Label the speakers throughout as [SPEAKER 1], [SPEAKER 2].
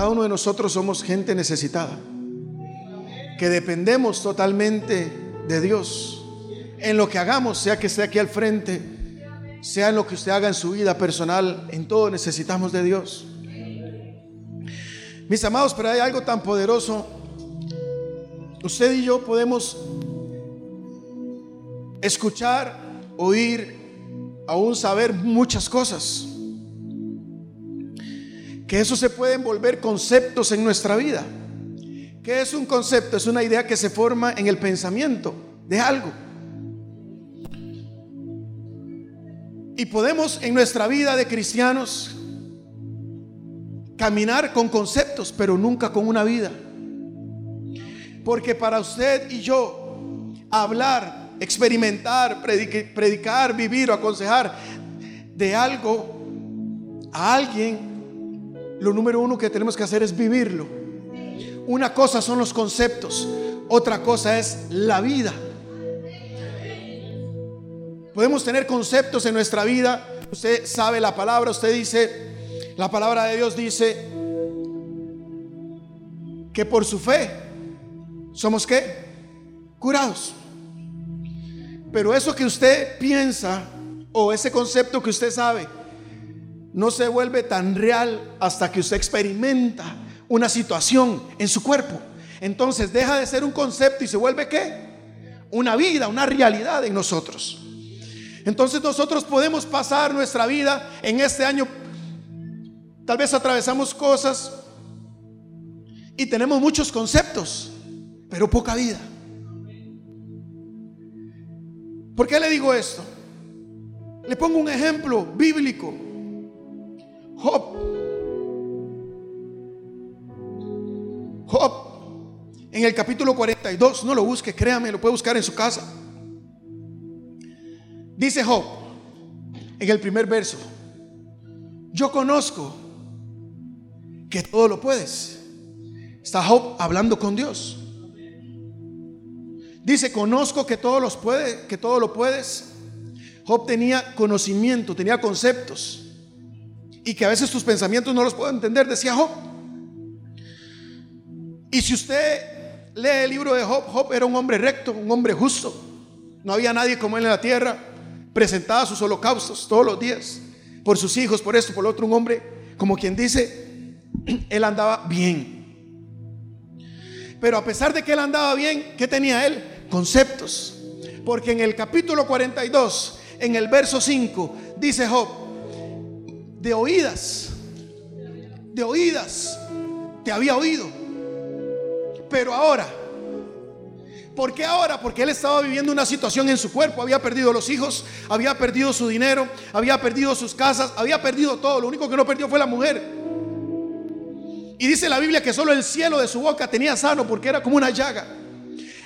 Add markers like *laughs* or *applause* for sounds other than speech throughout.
[SPEAKER 1] cada uno de nosotros somos gente necesitada, que dependemos totalmente de Dios. En lo que hagamos, sea que esté aquí al frente, sea en lo que usted haga en su vida personal, en todo necesitamos de Dios. Mis amados, pero hay algo tan poderoso. Usted y yo podemos escuchar, oír, aún saber muchas cosas. Que eso se pueden volver conceptos en nuestra vida. ¿Qué es un concepto? Es una idea que se forma en el pensamiento de algo. Y podemos en nuestra vida de cristianos caminar con conceptos, pero nunca con una vida. Porque para usted y yo hablar, experimentar, predicar, vivir o aconsejar de algo a alguien, lo número uno que tenemos que hacer es vivirlo. Una cosa son los conceptos, otra cosa es la vida. Podemos tener conceptos en nuestra vida. Usted sabe la palabra, usted dice, la palabra de Dios dice que por su fe somos qué? Curados. Pero eso que usted piensa o ese concepto que usted sabe no se vuelve tan real hasta que usted experimenta una situación en su cuerpo. Entonces deja de ser un concepto y se vuelve qué? Una vida, una realidad en nosotros. Entonces nosotros podemos pasar nuestra vida en este año, tal vez atravesamos cosas y tenemos muchos conceptos, pero poca vida. ¿Por qué le digo esto? Le pongo un ejemplo bíblico. Job. Job, en el capítulo 42, no lo busque, créame, lo puede buscar en su casa. Dice Job en el primer verso, yo conozco que todo lo puedes. Está Job hablando con Dios. Dice, conozco que todo los puede, que todo lo puedes. Job tenía conocimiento, tenía conceptos. Y que a veces tus pensamientos no los puedo entender, decía Job. Y si usted lee el libro de Job, Job era un hombre recto, un hombre justo. No había nadie como él en la tierra presentaba sus holocaustos todos los días por sus hijos, por esto, por lo otro, un hombre, como quien dice, *clears throat* él andaba bien. Pero a pesar de que él andaba bien, ¿qué tenía él? Conceptos. Porque en el capítulo 42, en el verso 5, dice Job, de oídas, de oídas, te había oído. Pero ahora ¿Por qué ahora? Porque él estaba viviendo una situación en su cuerpo. Había perdido los hijos, había perdido su dinero, había perdido sus casas, había perdido todo. Lo único que no perdió fue la mujer. Y dice la Biblia que solo el cielo de su boca tenía sano porque era como una llaga.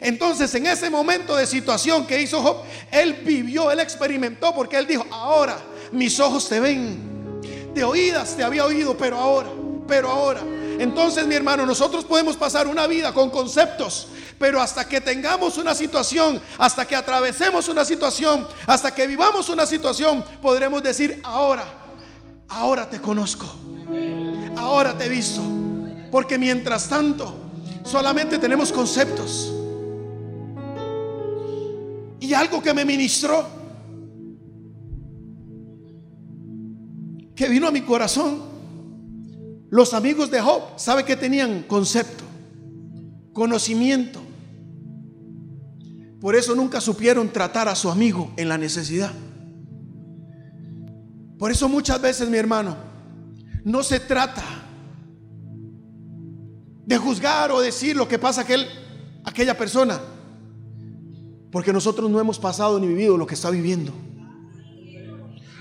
[SPEAKER 1] Entonces en ese momento de situación que hizo Job, él vivió, él experimentó porque él dijo, ahora mis ojos te ven. De oídas te había oído, pero ahora, pero ahora. Entonces mi hermano, nosotros podemos pasar una vida con conceptos pero hasta que tengamos una situación, hasta que atravesemos una situación, hasta que vivamos una situación, podremos decir, ahora, ahora te conozco, ahora te he visto. Porque mientras tanto, solamente tenemos conceptos. Y algo que me ministró, que vino a mi corazón, los amigos de Job, ¿sabe que tenían? Concepto, conocimiento. Por eso nunca supieron tratar a su amigo en la necesidad. Por eso muchas veces, mi hermano, no se trata de juzgar o decir lo que pasa aquella persona. Porque nosotros no hemos pasado ni vivido lo que está viviendo.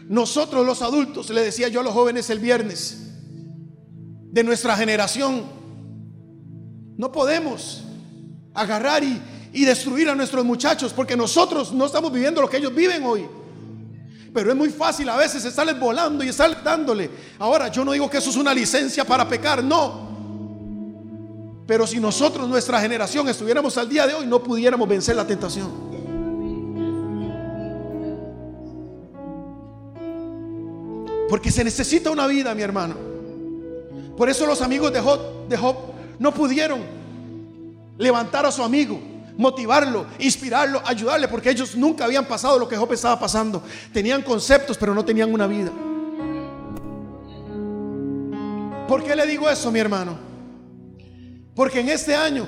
[SPEAKER 1] Nosotros los adultos, le decía yo a los jóvenes el viernes, de nuestra generación, no podemos agarrar y, y destruir a nuestros muchachos porque nosotros no estamos viviendo lo que ellos viven hoy. Pero es muy fácil a veces estarles volando y estar dándole. Ahora, yo no digo que eso es una licencia para pecar, no. Pero si nosotros, nuestra generación, estuviéramos al día de hoy, no pudiéramos vencer la tentación. Porque se necesita una vida, mi hermano. Por eso los amigos de Job, de no pudieron levantar a su amigo, motivarlo, inspirarlo, ayudarle, porque ellos nunca habían pasado lo que Job estaba pasando. Tenían conceptos, pero no tenían una vida. ¿Por qué le digo eso, mi hermano? Porque en este año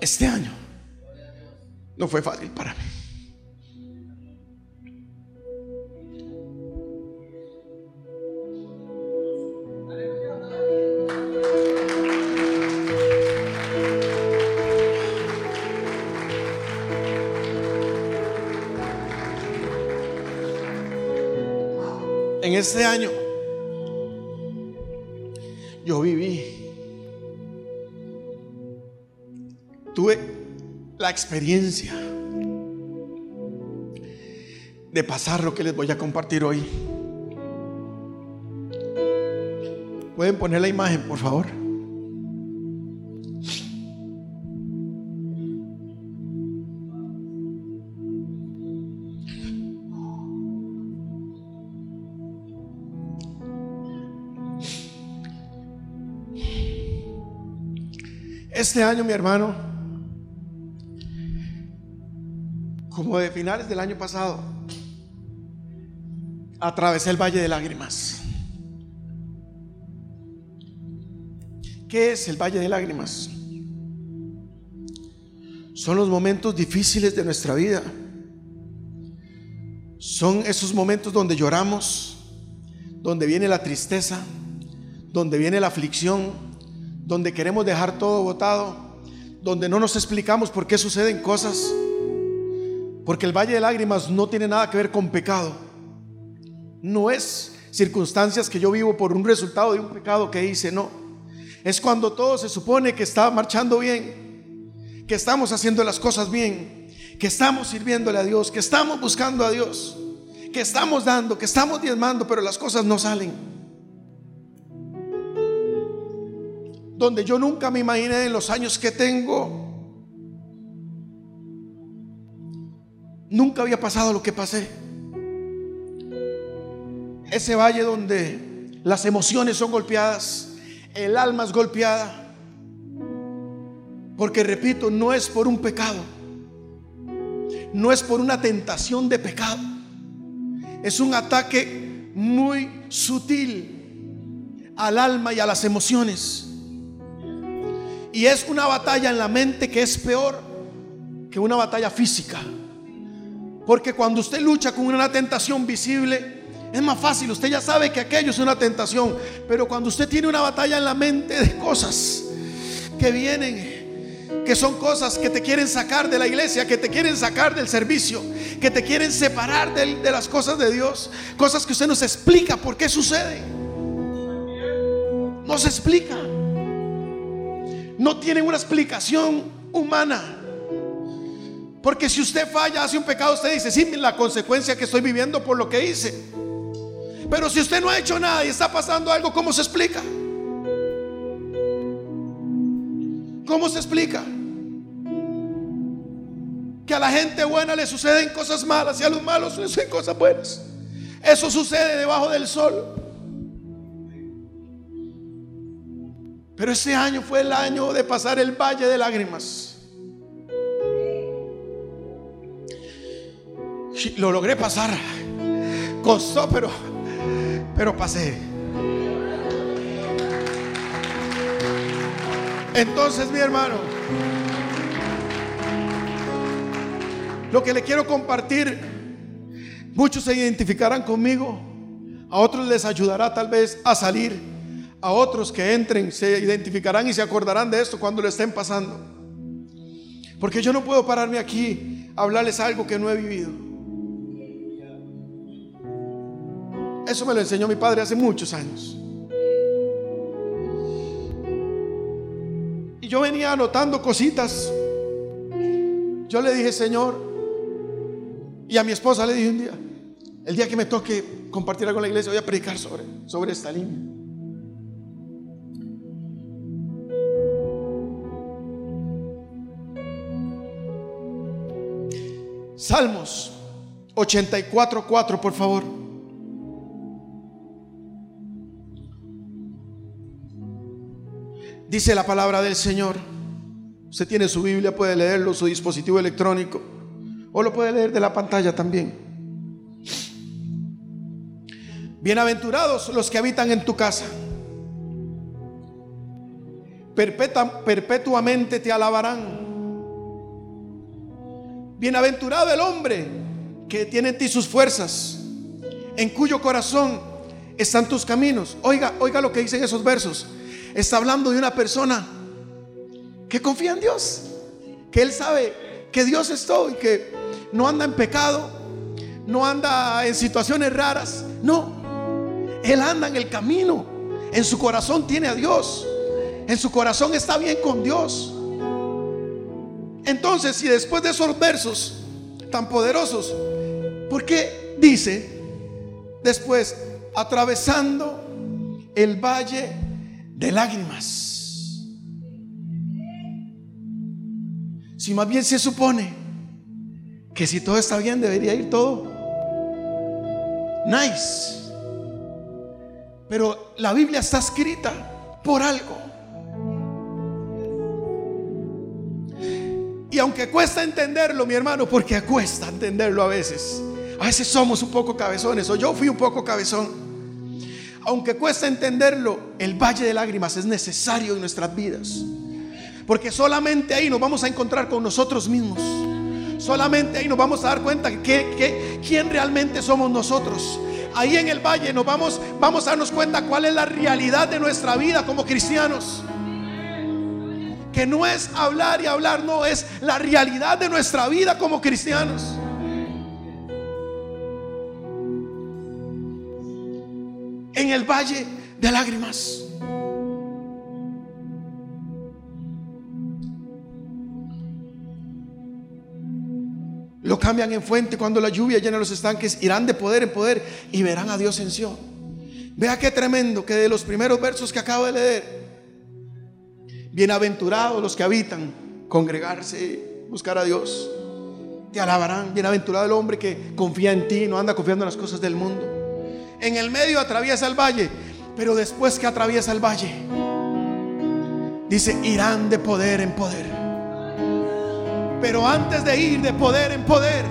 [SPEAKER 1] este año no fue fácil para mí. En este año yo viví experiencia de pasar lo que les voy a compartir hoy. ¿Pueden poner la imagen, por favor? Este año, mi hermano, como de finales del año pasado, atravesé el Valle de Lágrimas. ¿Qué es el Valle de Lágrimas? Son los momentos difíciles de nuestra vida. Son esos momentos donde lloramos, donde viene la tristeza, donde viene la aflicción, donde queremos dejar todo botado, donde no nos explicamos por qué suceden cosas porque el valle de lágrimas no tiene nada que ver con pecado. No es circunstancias que yo vivo por un resultado de un pecado que hice, no. Es cuando todo se supone que está marchando bien, que estamos haciendo las cosas bien, que estamos sirviéndole a Dios, que estamos buscando a Dios, que estamos dando, que estamos diezmando, pero las cosas no salen. Donde yo nunca me imaginé en los años que tengo Nunca había pasado lo que pasé. Ese valle donde las emociones son golpeadas, el alma es golpeada. Porque repito, no es por un pecado. No es por una tentación de pecado. Es un ataque muy sutil al alma y a las emociones. Y es una batalla en la mente que es peor que una batalla física. Porque cuando usted lucha con una tentación visible, es más fácil. Usted ya sabe que aquello es una tentación. Pero cuando usted tiene una batalla en la mente de cosas que vienen, que son cosas que te quieren sacar de la iglesia, que te quieren sacar del servicio, que te quieren separar de, las cosas de Dios, cosas que usted no se explica por qué suceden. No se explica. No tienen una explicación humana. Porque si usted falla, hace un pecado, usted dice, sí, la consecuencia que estoy viviendo por lo que hice. Pero si usted no ha hecho nada y está pasando algo, ¿cómo se explica? ¿Cómo se explica? Que a la gente buena le suceden cosas malas y a los malos le suceden cosas buenas. Eso sucede debajo del sol. Pero ese año fue el año de pasar el valle de lágrimas. Lo logré pasar. Costó, pero, pero pasé. Entonces, mi hermano, lo que le quiero compartir, muchos se identificarán conmigo, a otros les ayudará tal vez a salir, a otros que entren se identificarán y se acordarán de esto cuando lo estén pasando. Porque yo no puedo pararme aquí a hablarles algo que no he vivido. Eso me lo enseñó mi padre hace muchos años. Y yo venía anotando cositas. Yo le dije, Señor, y a mi esposa le dije un día, el día que me toque compartir algo con la iglesia, voy a predicar sobre, sobre esta línea. Salmos 84.4, por favor. Dice la palabra del Señor. Usted tiene su Biblia, puede leerlo, su dispositivo electrónico, o lo puede leer de la pantalla también. Bienaventurados los que habitan en tu casa. perpetuamente te alabarán. Bienaventurado el hombre que tiene en ti sus fuerzas, en cuyo corazón están tus caminos. Oiga, oiga lo que dicen esos versos. Está hablando de una persona que confía en Dios, que él sabe que Dios es todo y que no anda en pecado, no anda en situaciones raras, no, él anda en el camino, en su corazón tiene a Dios, en su corazón está bien con Dios. Entonces, si después de esos versos tan poderosos, ¿por qué dice después, atravesando el valle de lágrimas? Si más bien se supone que si todo está bien, debería ir todo nice. Pero la Biblia está escrita por algo. Y aunque cuesta entenderlo, mi hermano, porque cuesta entenderlo a veces. A veces somos un poco cabezones, o yo fui un poco cabezón. Aunque cuesta entenderlo, el valle de lágrimas es necesario en nuestras vidas. Porque solamente ahí nos vamos a encontrar con nosotros mismos. Solamente ahí nos vamos a dar cuenta que, quién realmente somos nosotros. Ahí en el valle nos vamos, vamos a darnos cuenta cuál es la realidad de nuestra vida como cristianos. Que no es hablar y hablar, no, es la realidad de nuestra vida como cristianos. En el valle de lágrimas. Lo cambian en fuente cuando la lluvia llena los estanques, irán de poder en poder y verán a Dios en Sion. Vea qué tremendo que de los primeros versos que acabo de leer, bienaventurados los que habitan, congregarse, buscar a Dios, te alabarán. Bienaventurado el hombre que confía en ti, no anda confiando en las cosas del mundo. En el medio atraviesa el valle, pero después que atraviesa el valle, dice, irán de poder en poder. Pero antes de ir de poder en poder,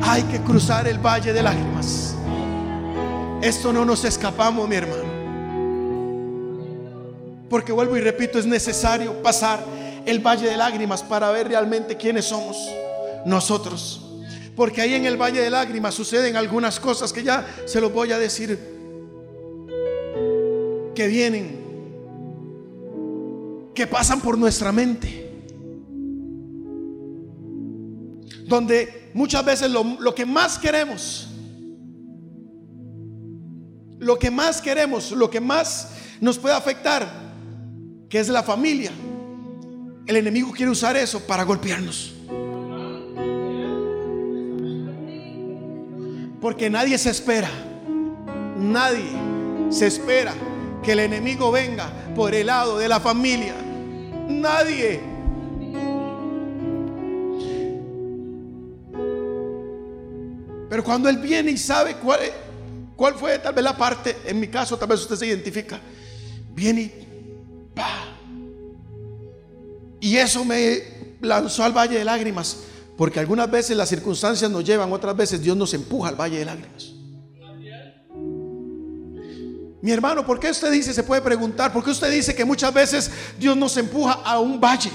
[SPEAKER 1] hay que cruzar el valle de lágrimas. Esto no nos escapamos, mi hermano. Porque vuelvo y repito, es necesario pasar el valle de lágrimas para ver realmente quiénes somos nosotros. Porque ahí en el valle de lágrimas suceden algunas cosas que ya se los voy a decir que vienen, que pasan por nuestra mente. donde muchas veces lo, que más queremos, lo que más queremos, lo que más nos puede afectar, que es la familia, el enemigo quiere usar eso para golpearnos. Porque nadie se espera, nadie se espera que el enemigo venga por el lado de la familia. Nadie. Pero cuando Él viene y sabe cuál, cuál fue tal vez la parte, en mi caso tal vez usted se identifica, viene y Y eso me lanzó al valle de lágrimas, porque algunas veces las circunstancias nos llevan, otras veces Dios nos empuja al valle de lágrimas. Mi hermano, ¿por qué usted dice, se puede preguntar, por qué usted dice que muchas veces Dios nos empuja a un valle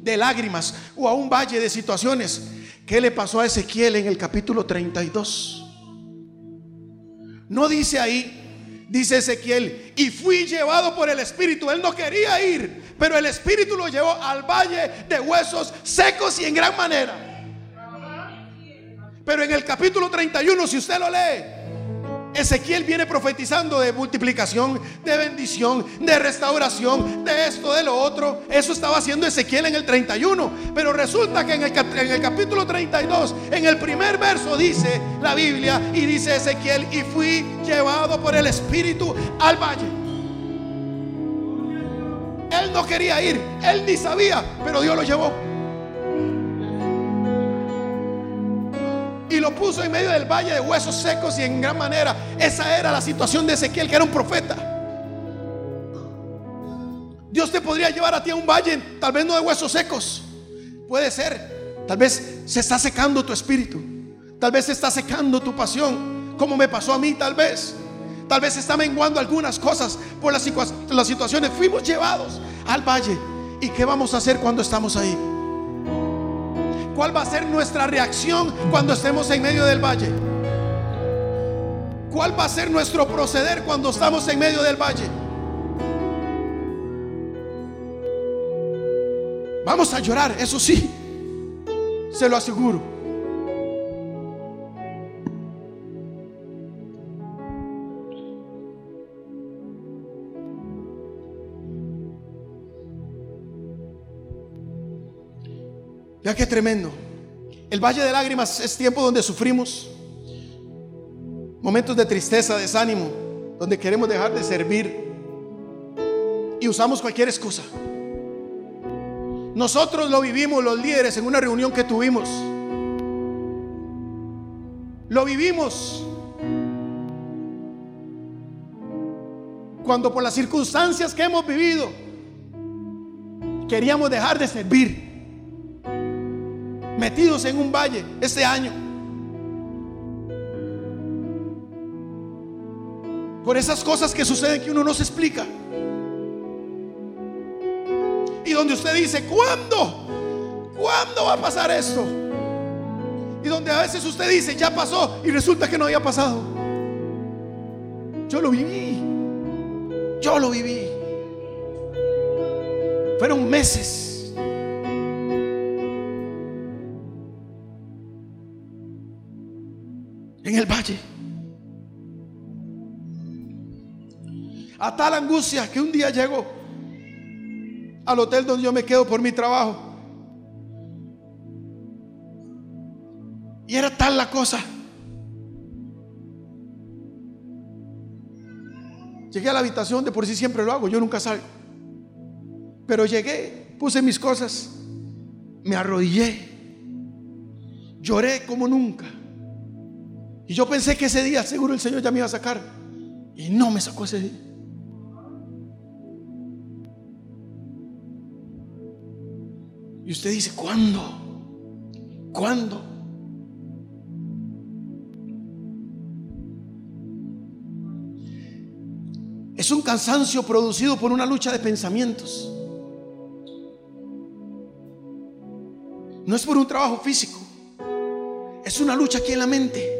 [SPEAKER 1] de lágrimas o a un valle de situaciones? ¿Qué le pasó a Ezequiel en el capítulo 32? No dice ahí, dice Ezequiel, y fui llevado por el Espíritu. Él no quería ir, pero el Espíritu lo llevó al valle de huesos secos y en gran manera. Pero en el capítulo 31, si usted lo lee, Ezequiel viene profetizando de multiplicación, de bendición, de restauración, de esto, de lo otro. Eso estaba haciendo Ezequiel en el 31. Pero resulta que en el, en el, capítulo 32, en el primer verso dice la Biblia y dice Ezequiel, y fui llevado por el Espíritu al valle. Él no quería ir, él ni sabía, pero Dios lo llevó. Lo puso en medio del valle de huesos secos y en gran manera esa era la situación de Ezequiel, que era un profeta. Dios te podría llevar a ti a un valle, tal vez no de huesos secos, puede ser, tal vez se está secando tu espíritu, tal vez se está secando tu pasión, como me pasó a mí tal vez. Tal vez se está menguando algunas cosas por las, las situaciones. Fuimos llevados al valle. ¿Y qué vamos a hacer cuando estamos ahí? ¿Cuál va a ser nuestra reacción cuando estemos en medio del valle? ¿Cuál va a ser nuestro proceder cuando estamos en medio del valle? Vamos a llorar, eso sí, se lo aseguro. Ya que tremendo. El valle de lágrimas es tiempo donde sufrimos. Momentos de tristeza, desánimo, donde queremos dejar de servir. Y usamos cualquier excusa. Nosotros lo vivimos los líderes en una reunión que tuvimos. Lo vivimos cuando por las circunstancias que hemos vivido queríamos dejar de servir metidos en un valle este año. Por esas cosas que suceden que uno no se explica. Y donde usted dice, ¿cuándo? ¿Cuándo va a pasar esto? Y donde a veces usted dice, ya pasó y resulta que no había pasado. Yo lo viví. Yo lo viví. Fueron meses en el valle. A tal angustia que un día llego al hotel donde yo me quedo por mi trabajo. Y era tal la cosa. Llegué a la habitación, de por sí siempre lo hago, yo nunca salgo. Pero llegué, puse mis cosas, me arrodillé, lloré como nunca. Y yo pensé que ese día seguro el Señor ya me iba a sacar. Y no me sacó ese día. Y usted dice, ¿cuándo? ¿Cuándo? Es un cansancio producido por una lucha de pensamientos. No es por un trabajo físico. Es una lucha aquí en la mente.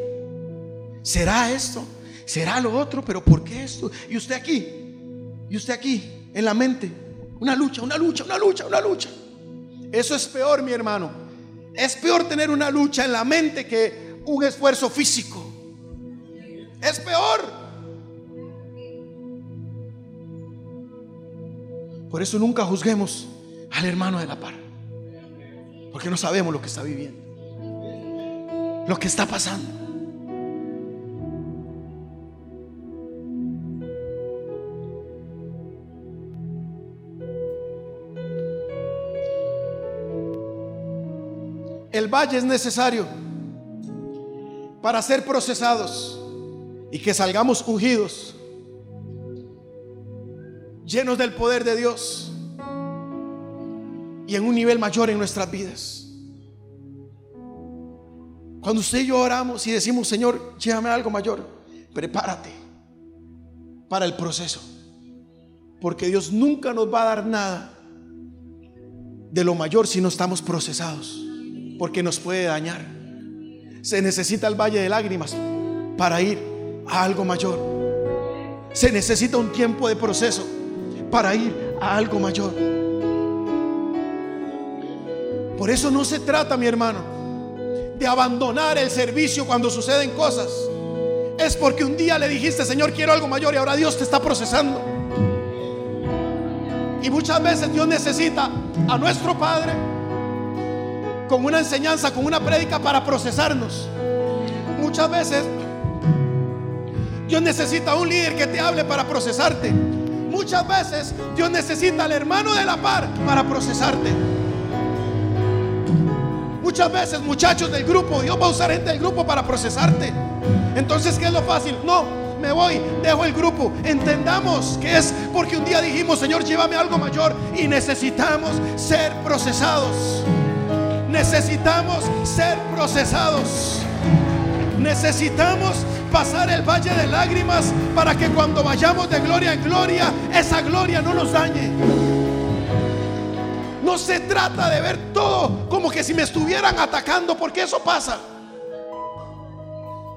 [SPEAKER 1] ¿Será esto? ¿Será lo otro? ¿Pero por qué esto? Y usted aquí, y usted aquí, en la mente, una lucha, una lucha, una lucha, una lucha. Eso es peor, mi hermano. Es peor tener una lucha en la mente que un esfuerzo físico. Es peor. Por eso nunca juzguemos al hermano de la par. Porque no sabemos lo que está viviendo. Lo que está pasando. El valle es necesario para ser procesados y que salgamos ungidos, llenos del poder de Dios y en un nivel mayor en nuestras vidas. Cuando usted y yo oramos y decimos, Señor, llévame algo mayor, prepárate para el proceso. Porque Dios nunca nos va a dar nada de lo mayor si no estamos procesados porque nos puede dañar. Se necesita el valle de lágrimas para ir a algo mayor. Se necesita un tiempo de proceso para ir a algo mayor. Por eso no se trata, mi hermano, de abandonar el servicio cuando suceden cosas. Es porque un día le dijiste, Señor, quiero algo mayor y ahora Dios te está procesando. Y muchas veces Dios necesita a nuestro Padre con una enseñanza, con una prédica para procesarnos. Muchas veces Dios necesita un líder que te hable para procesarte. Muchas veces Dios necesita al hermano de la par para procesarte. Muchas veces, muchachos del grupo, Dios va a usar gente del grupo para procesarte. Entonces, ¿qué es lo fácil? No, me voy, dejo el grupo. Entendamos que es porque un día dijimos, Señor, llévame algo mayor y necesitamos ser procesados. Necesitamos ser procesados. Necesitamos pasar el valle de lágrimas para que cuando vayamos de gloria en gloria, esa gloria no nos dañe. No se trata de ver todo como que si me estuvieran atacando, porque eso pasa.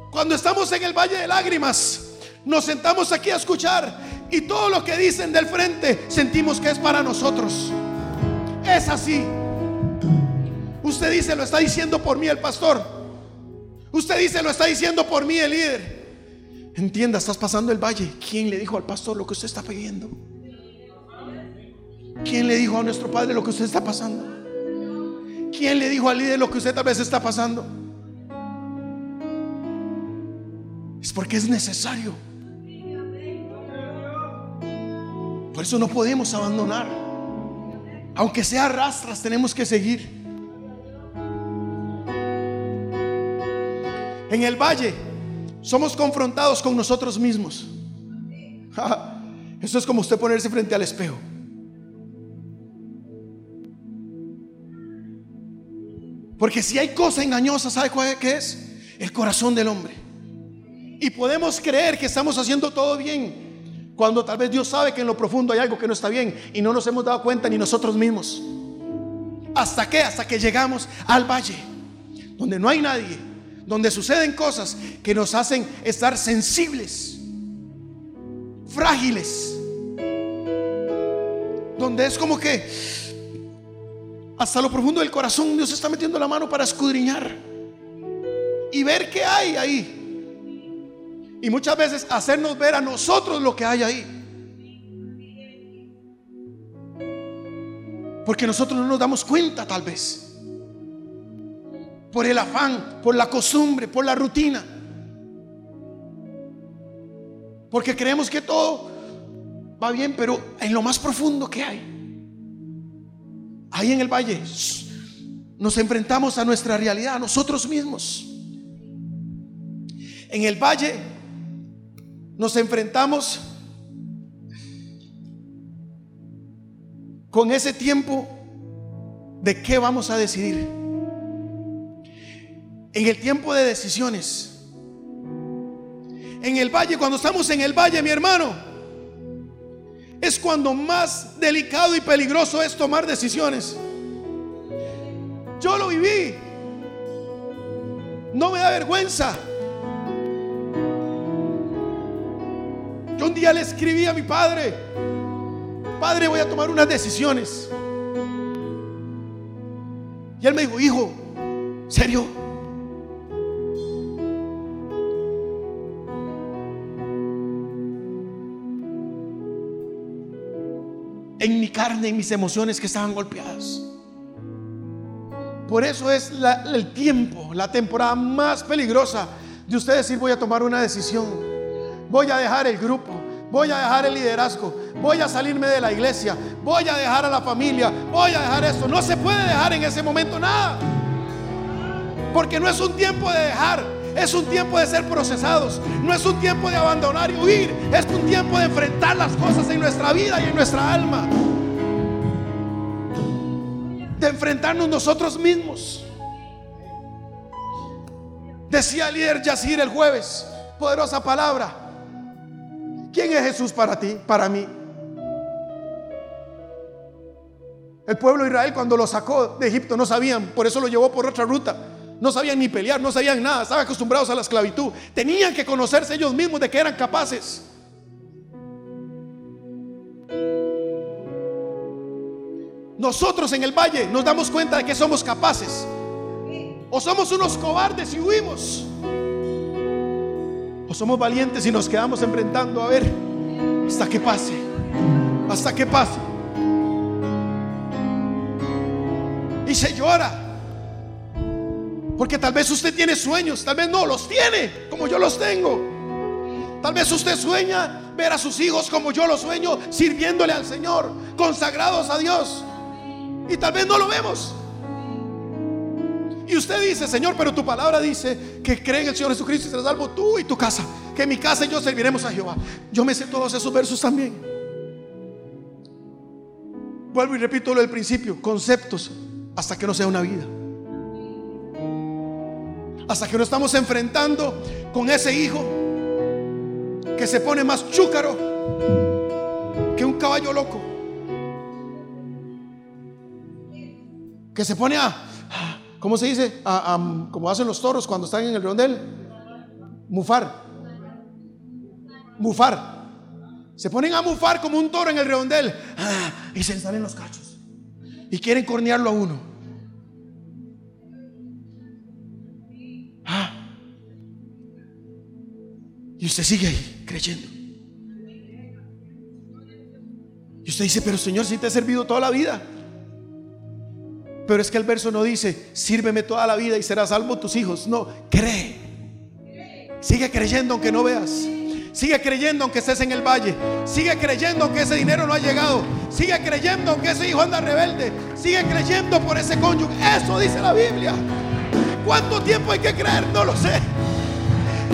[SPEAKER 1] Cuando estamos en el valle de lágrimas, nos sentamos aquí a escuchar y todo lo que dicen del frente sentimos que es para nosotros. Es así. Usted dice, lo está diciendo por mí el pastor. Usted dice, lo está diciendo por mí el líder. Entienda, estás pasando el valle. ¿Quién le dijo al pastor lo que usted está pidiendo? ¿Quién le dijo a nuestro padre lo que usted está pasando? ¿Quién le dijo al líder lo que usted tal vez está pasando? Es porque es necesario. Por eso no podemos abandonar. Aunque sea rastras, tenemos que seguir. En el valle somos confrontados con nosotros mismos. Eso es como usted ponerse frente al espejo. Porque si hay cosa engañosa, ¿sabe cuál es? El corazón del hombre. Y podemos creer que estamos haciendo todo bien, cuando tal vez Dios sabe que en lo profundo hay algo que no está bien y no nos hemos dado cuenta ni nosotros mismos. ¿Hasta qué? Hasta que llegamos al valle, donde no hay nadie, donde suceden cosas que nos hacen estar sensibles, frágiles, donde es como que hasta lo profundo del corazón Dios está metiendo la mano para escudriñar y ver qué hay ahí. Y muchas veces hacernos ver a nosotros lo que hay ahí. Porque nosotros no nos damos cuenta tal vez por el afán, por la costumbre, por la rutina. Porque creemos que todo va bien, pero en lo más profundo que hay, ahí en el valle, nos enfrentamos a nuestra realidad, a nosotros mismos. En el valle nos enfrentamos con ese tiempo de qué vamos a decidir en el tiempo de decisiones. En el valle, cuando estamos en el valle, mi hermano, es cuando más delicado y peligroso es tomar decisiones. Yo lo viví. No me da vergüenza. Yo un día le escribí a mi padre, padre, voy a tomar unas decisiones. Y él me dijo, hijo, ¿serio? Carne, en mis emociones que estaban golpeadas. Por eso es el tiempo, la temporada más peligrosa de usted decir voy a tomar una decisión, voy a dejar el grupo, voy a dejar el liderazgo, voy a salirme de la iglesia, voy a dejar a la familia, voy a dejar esto. No se puede dejar en ese momento nada. Porque no es un tiempo de dejar, es un tiempo de ser procesados. No es un tiempo de abandonar y huir. Es un tiempo de enfrentar las cosas en nuestra vida y en nuestra alma. De enfrentarnos nosotros mismos. Decía el líder Yacir el jueves, poderosa palabra. ¿Quién es Jesús para ti, para mí? El pueblo de Israel cuando lo sacó de Egipto no sabían, por eso lo llevó por otra ruta. No sabían ni pelear, no sabían nada, estaban acostumbrados a la esclavitud. Tenían que conocerse ellos mismos de que eran capaces. Nosotros en el valle nos damos cuenta de que somos capaces. O somos unos cobardes y huimos. O somos valientes y nos quedamos enfrentando a ver hasta que pase. Hasta que pase. Y se llora. Porque tal vez usted tiene sueños, tal vez no los tiene como yo los tengo. Tal vez usted sueña ver a sus hijos como yo los sueño, sirviéndole al Señor, consagrados a Dios. Y tal vez no lo vemos. Y usted dice, Señor, pero tu palabra dice que cree en el Señor Jesucristo y serás salvo tú y tu casa. Que mi casa y yo serviremos a Jehová. Yo me sé todos esos versos también. Vuelvo y repito lo del principio, conceptos, hasta que no sea una vida. Hasta que no estamos enfrentando con ese hijo que se pone más chúcaro que un caballo loco. Que se pone a, ¿cómo se dice? como hacen los toros cuando están en el rondel. Mufar. Mufar. Se ponen a mufar como un toro en el redondel. Ah, y se salen los cachos. Y quieren cornearlo a uno. Ah. Y usted sigue ahí creyendo. Y usted dice, pero Señor, si te he servido toda la vida. Pero es que el verso no dice, sírveme toda la vida y serás salvo tus hijos. No, cree. Sigue creyendo aunque no veas. Sigue creyendo aunque estés en el valle. Sigue creyendo aunque ese dinero no ha llegado. Sigue creyendo aunque ese hijo anda rebelde. Sigue creyendo por ese cónyuge. Eso dice la Biblia. ¿Cuánto tiempo hay que creer? No lo sé.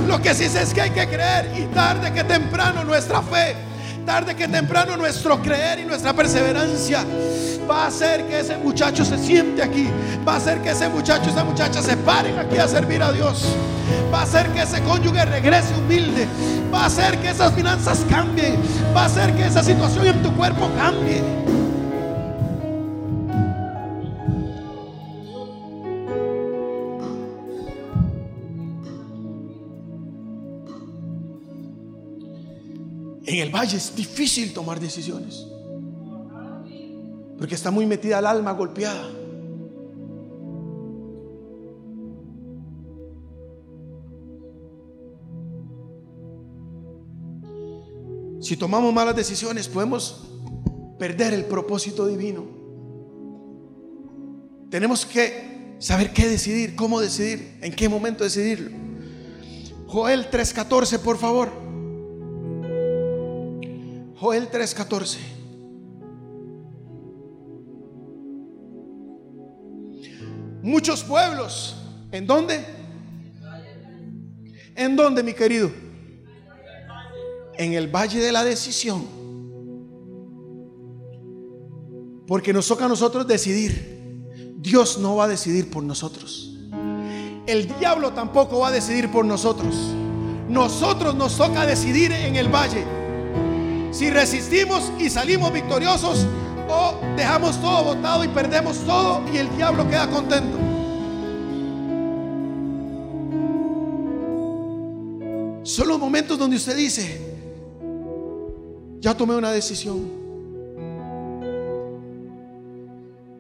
[SPEAKER 1] Lo que sí sé es que hay que creer y tarde que temprano nuestra fe, tarde que temprano nuestro creer y nuestra perseverancia va a hacer que ese muchacho se siente aquí. Va a hacer que ese muchacho esa muchacha se paren aquí a servir a Dios. Va a hacer que ese cónyuge regrese humilde. Va a hacer que esas finanzas cambien. Va a hacer que esa situación en tu cuerpo cambie. En el valle es difícil tomar decisiones. Porque está muy metida el alma golpeada. Si tomamos malas decisiones podemos perder el propósito divino. Tenemos que saber qué decidir, cómo decidir, en qué momento decidirlo. Joel 3:14, por favor. Joel 3:14. Muchos pueblos. ¿En dónde? ¿En dónde, mi querido? En el valle de la decisión. Porque nos toca a nosotros decidir. Dios no va a decidir por nosotros. El diablo tampoco va a decidir por nosotros. Nosotros nos toca decidir en el valle. Si resistimos y salimos victoriosos, o dejamos todo botado y perdemos todo y el diablo queda contento. Son los momentos donde usted dice, ya tomé una decisión.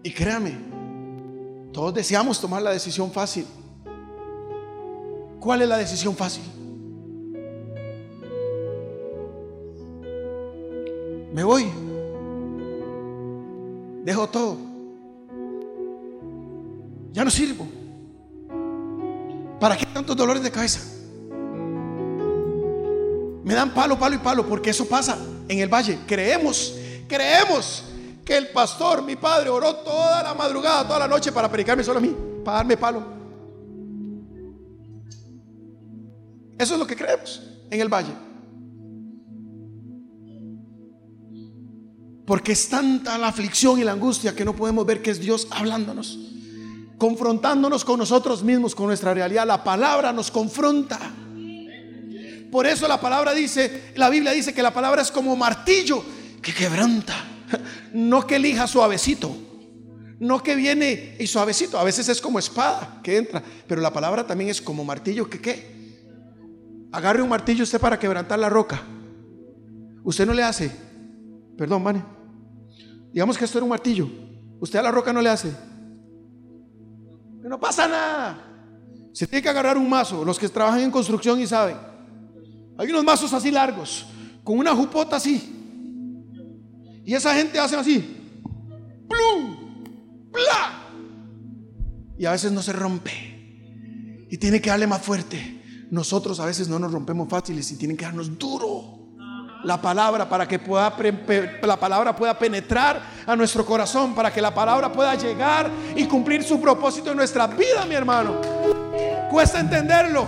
[SPEAKER 1] Y créame, todos deseamos tomar la decisión fácil. ¿Cuál es la decisión fácil? Me voy Dejo todo. Ya no sirvo. ¿Para qué tantos dolores de cabeza? Me dan palo, palo y palo, porque eso pasa en el valle. Creemos, creemos que el pastor, mi padre, oró toda la madrugada, toda la noche para predicarme solo a mí, para darme palo. Eso es lo que creemos en el valle. Porque es tanta la aflicción y la angustia que no podemos ver que es Dios hablándonos, confrontándonos con nosotros mismos, con nuestra realidad. La palabra nos confronta. Por eso la palabra dice, la Biblia dice que la palabra es como martillo que quebranta, no que elija suavecito, no que viene y suavecito, a veces es como espada que entra, pero la palabra también es como martillo que qué. Agarre un martillo usted para quebrantar la roca. Usted no le hace, perdón, Vane. Digamos que esto era un martillo. Usted a la roca no le hace. No pasa nada. Se tiene que agarrar un mazo. Los que trabajan en construcción y saben. Hay unos mazos así largos. Con una jupota así. Y esa gente hace así. ¡Plum! ¡Pla! Y a veces no se rompe. Y tiene que darle más fuerte. Nosotros a veces no nos rompemos fáciles y tienen que darnos duro. La palabra para que pueda la palabra pueda penetrar a nuestro corazón, para que la palabra pueda llegar y cumplir su propósito en nuestra vida, mi hermano. Cuesta entenderlo.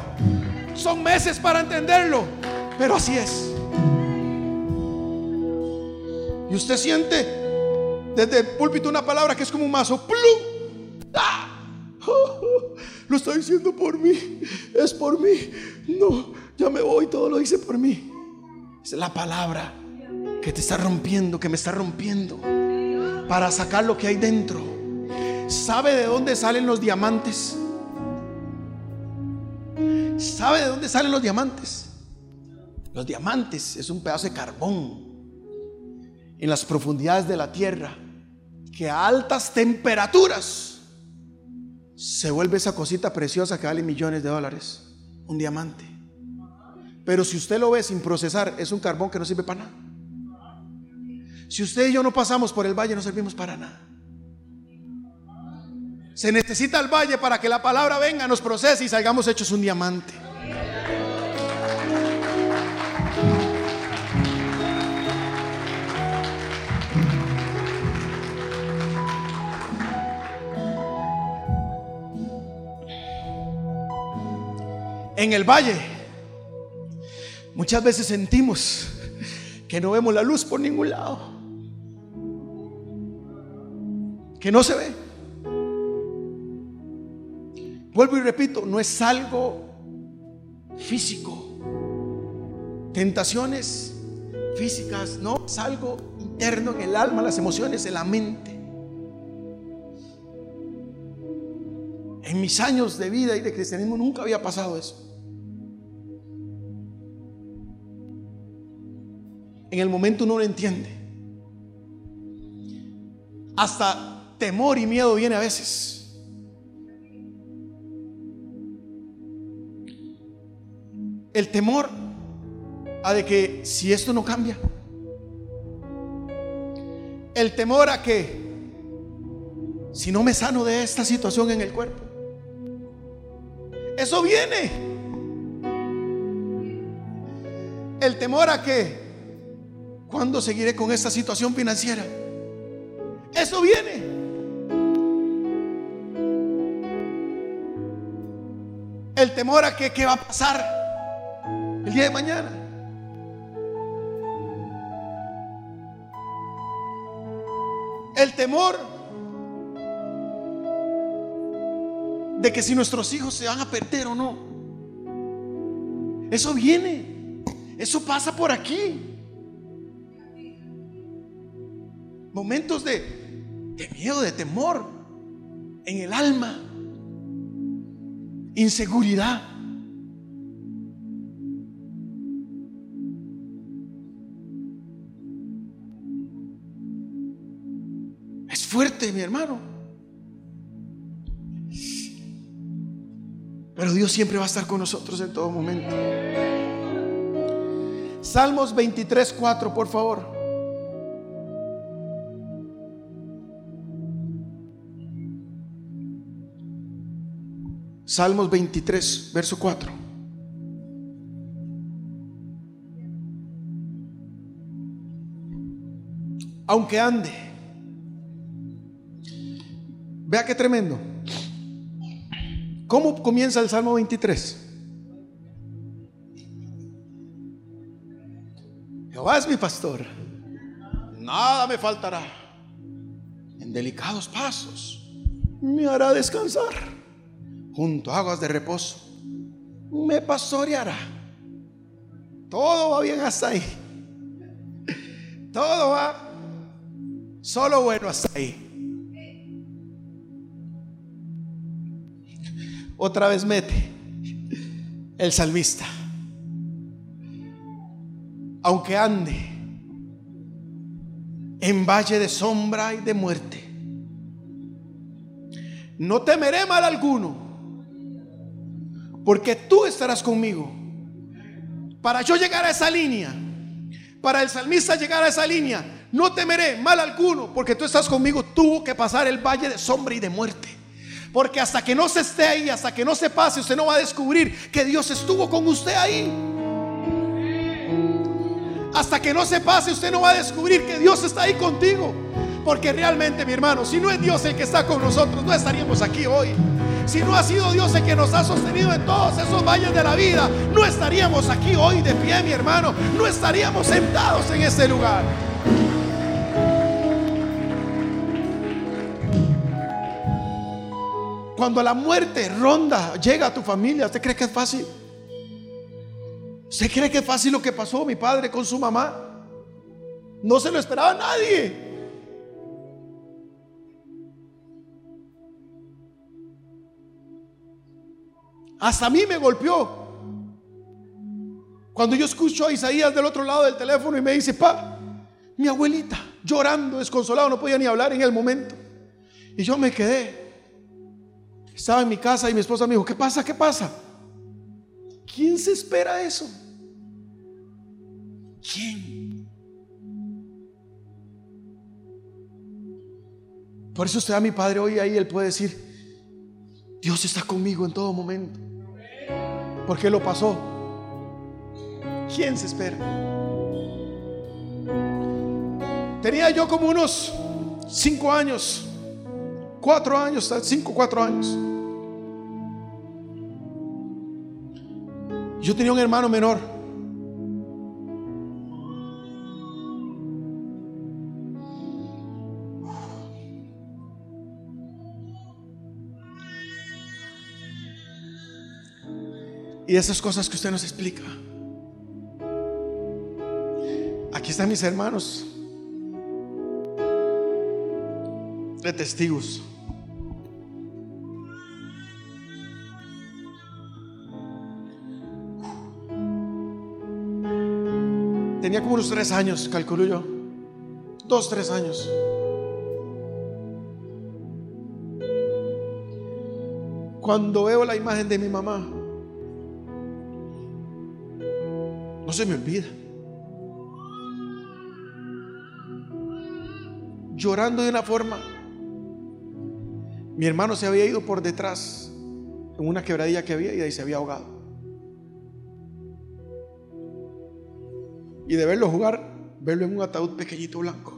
[SPEAKER 1] Son meses para entenderlo, pero así es. Y usted siente desde el púlpito una palabra que es como un mazo. ¡Plum! ¡Ah! *laughs* lo está diciendo por mí. Es por mí. No, ya me voy. Todo lo dice por mí. Es la palabra que te está rompiendo, que me está rompiendo. Para sacar lo que hay dentro. ¿Sabe de dónde salen los diamantes? ¿Sabe de dónde salen los diamantes? Los diamantes es un pedazo de carbón en las profundidades de la tierra que a altas temperaturas se vuelve esa cosita preciosa que vale millones de dólares, un diamante. Pero si usted lo ve sin procesar, es un carbón que no sirve para nada. Si usted y yo no pasamos por el valle, no servimos para nada. Se necesita el valle para que la palabra venga, nos procese y salgamos hechos un diamante. en el valle, muchas veces sentimos que no vemos la luz por ningún lado, que no se ve. Vuelvo y repito, no es algo físico, tentaciones físicas, no, es algo interno en el alma, las emociones, en la mente. En mis años de vida y de cristianismo nunca había pasado eso. En el momento uno no entiende. Hasta temor y miedo viene a veces. El temor a de que si esto no cambia. El temor a que si no me sano de esta situación en el cuerpo. Eso viene. El temor a que ¿Cuándo seguiré con esta situación financiera? Eso viene. El temor a que qué va a pasar el día de mañana. El temor de que si nuestros hijos se van a perder o no. Eso viene. Eso pasa por aquí. Momentos de, de miedo, de temor en el alma, inseguridad. Es fuerte, mi hermano. Pero Dios siempre va a estar con nosotros en todo momento. Salmos 23, 4, por favor. Salmos 23, verso 4. Aunque ande. Vea qué tremendo. ¿Cómo comienza el Salmo 23? Jehová es mi pastor. Nada me faltará. En delicados pasos me hará descansar junto a aguas de reposo, me pastoreará. Todo va bien hasta ahí. Todo va solo bueno hasta ahí. Otra vez mete el salmista. Aunque ande en valle de sombra y de muerte, no temeré mal alguno porque tú estarás conmigo. Para yo llegar a esa línea, para el salmista llegar a esa línea, no temeré mal alguno, porque tú estás conmigo. Tuvo que pasar el valle de sombra y de muerte. Porque hasta que no se esté ahí, hasta que no se pase, usted no va a descubrir que Dios estuvo con usted ahí. Hasta que no se pase, usted no va a descubrir que Dios está ahí contigo. Porque realmente, mi hermano, si no es Dios el que está con nosotros, no estaríamos aquí hoy. Si no ha sido Dios el que nos ha sostenido en todos esos valles de la vida, no estaríamos aquí hoy de pie, mi hermano. No estaríamos sentados en este lugar. Cuando la muerte ronda, llega a tu familia, ¿usted cree que es fácil? ¿Usted cree que es fácil lo que pasó mi padre con su mamá? No se lo esperaba nadie. Hasta a mí me golpeó. Cuando yo escucho a Isaías del otro lado del teléfono y me dice, pa, mi abuelita, llorando, desconsolado, no podía ni hablar en el momento. Y yo me quedé. Estaba en mi casa y mi esposa me dijo, ¿qué pasa? ¿Qué pasa? ¿Quién se espera eso? ¿Quién? Por eso usted a mi padre hoy ahí, él puede decir, Dios está conmigo en todo momento. Porque lo pasó. ¿Quién se espera? Tenía yo como unos cinco años, cuatro años, cinco, cuatro años. Yo tenía un hermano menor. Y esas cosas que usted nos explica. Aquí están mis hermanos de testigos. Tenía como unos tres años, calculo yo. Dos, tres años. Cuando veo la imagen de mi mamá, no se me olvida. Llorando de una forma. Mi hermano se había ido por detrás en una quebradilla que había y ahí se había ahogado. y de verlo jugar, verlo en un ataúd pequeñito blanco.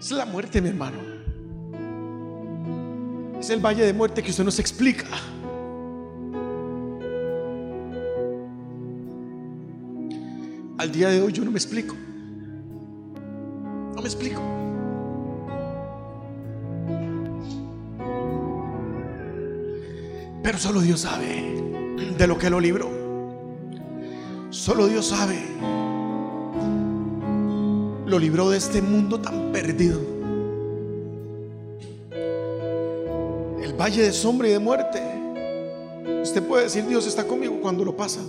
[SPEAKER 1] Es la muerte, mi hermano. Es el valle de muerte que usted nos explica. Al día de hoy yo no me explico. No me explico. Pero solo Dios sabe de lo que lo libró. Solo Dios sabe. Lo libró de este mundo tan perdido. El valle de sombra y de muerte. Usted puede decir Dios está conmigo cuando lo pasa.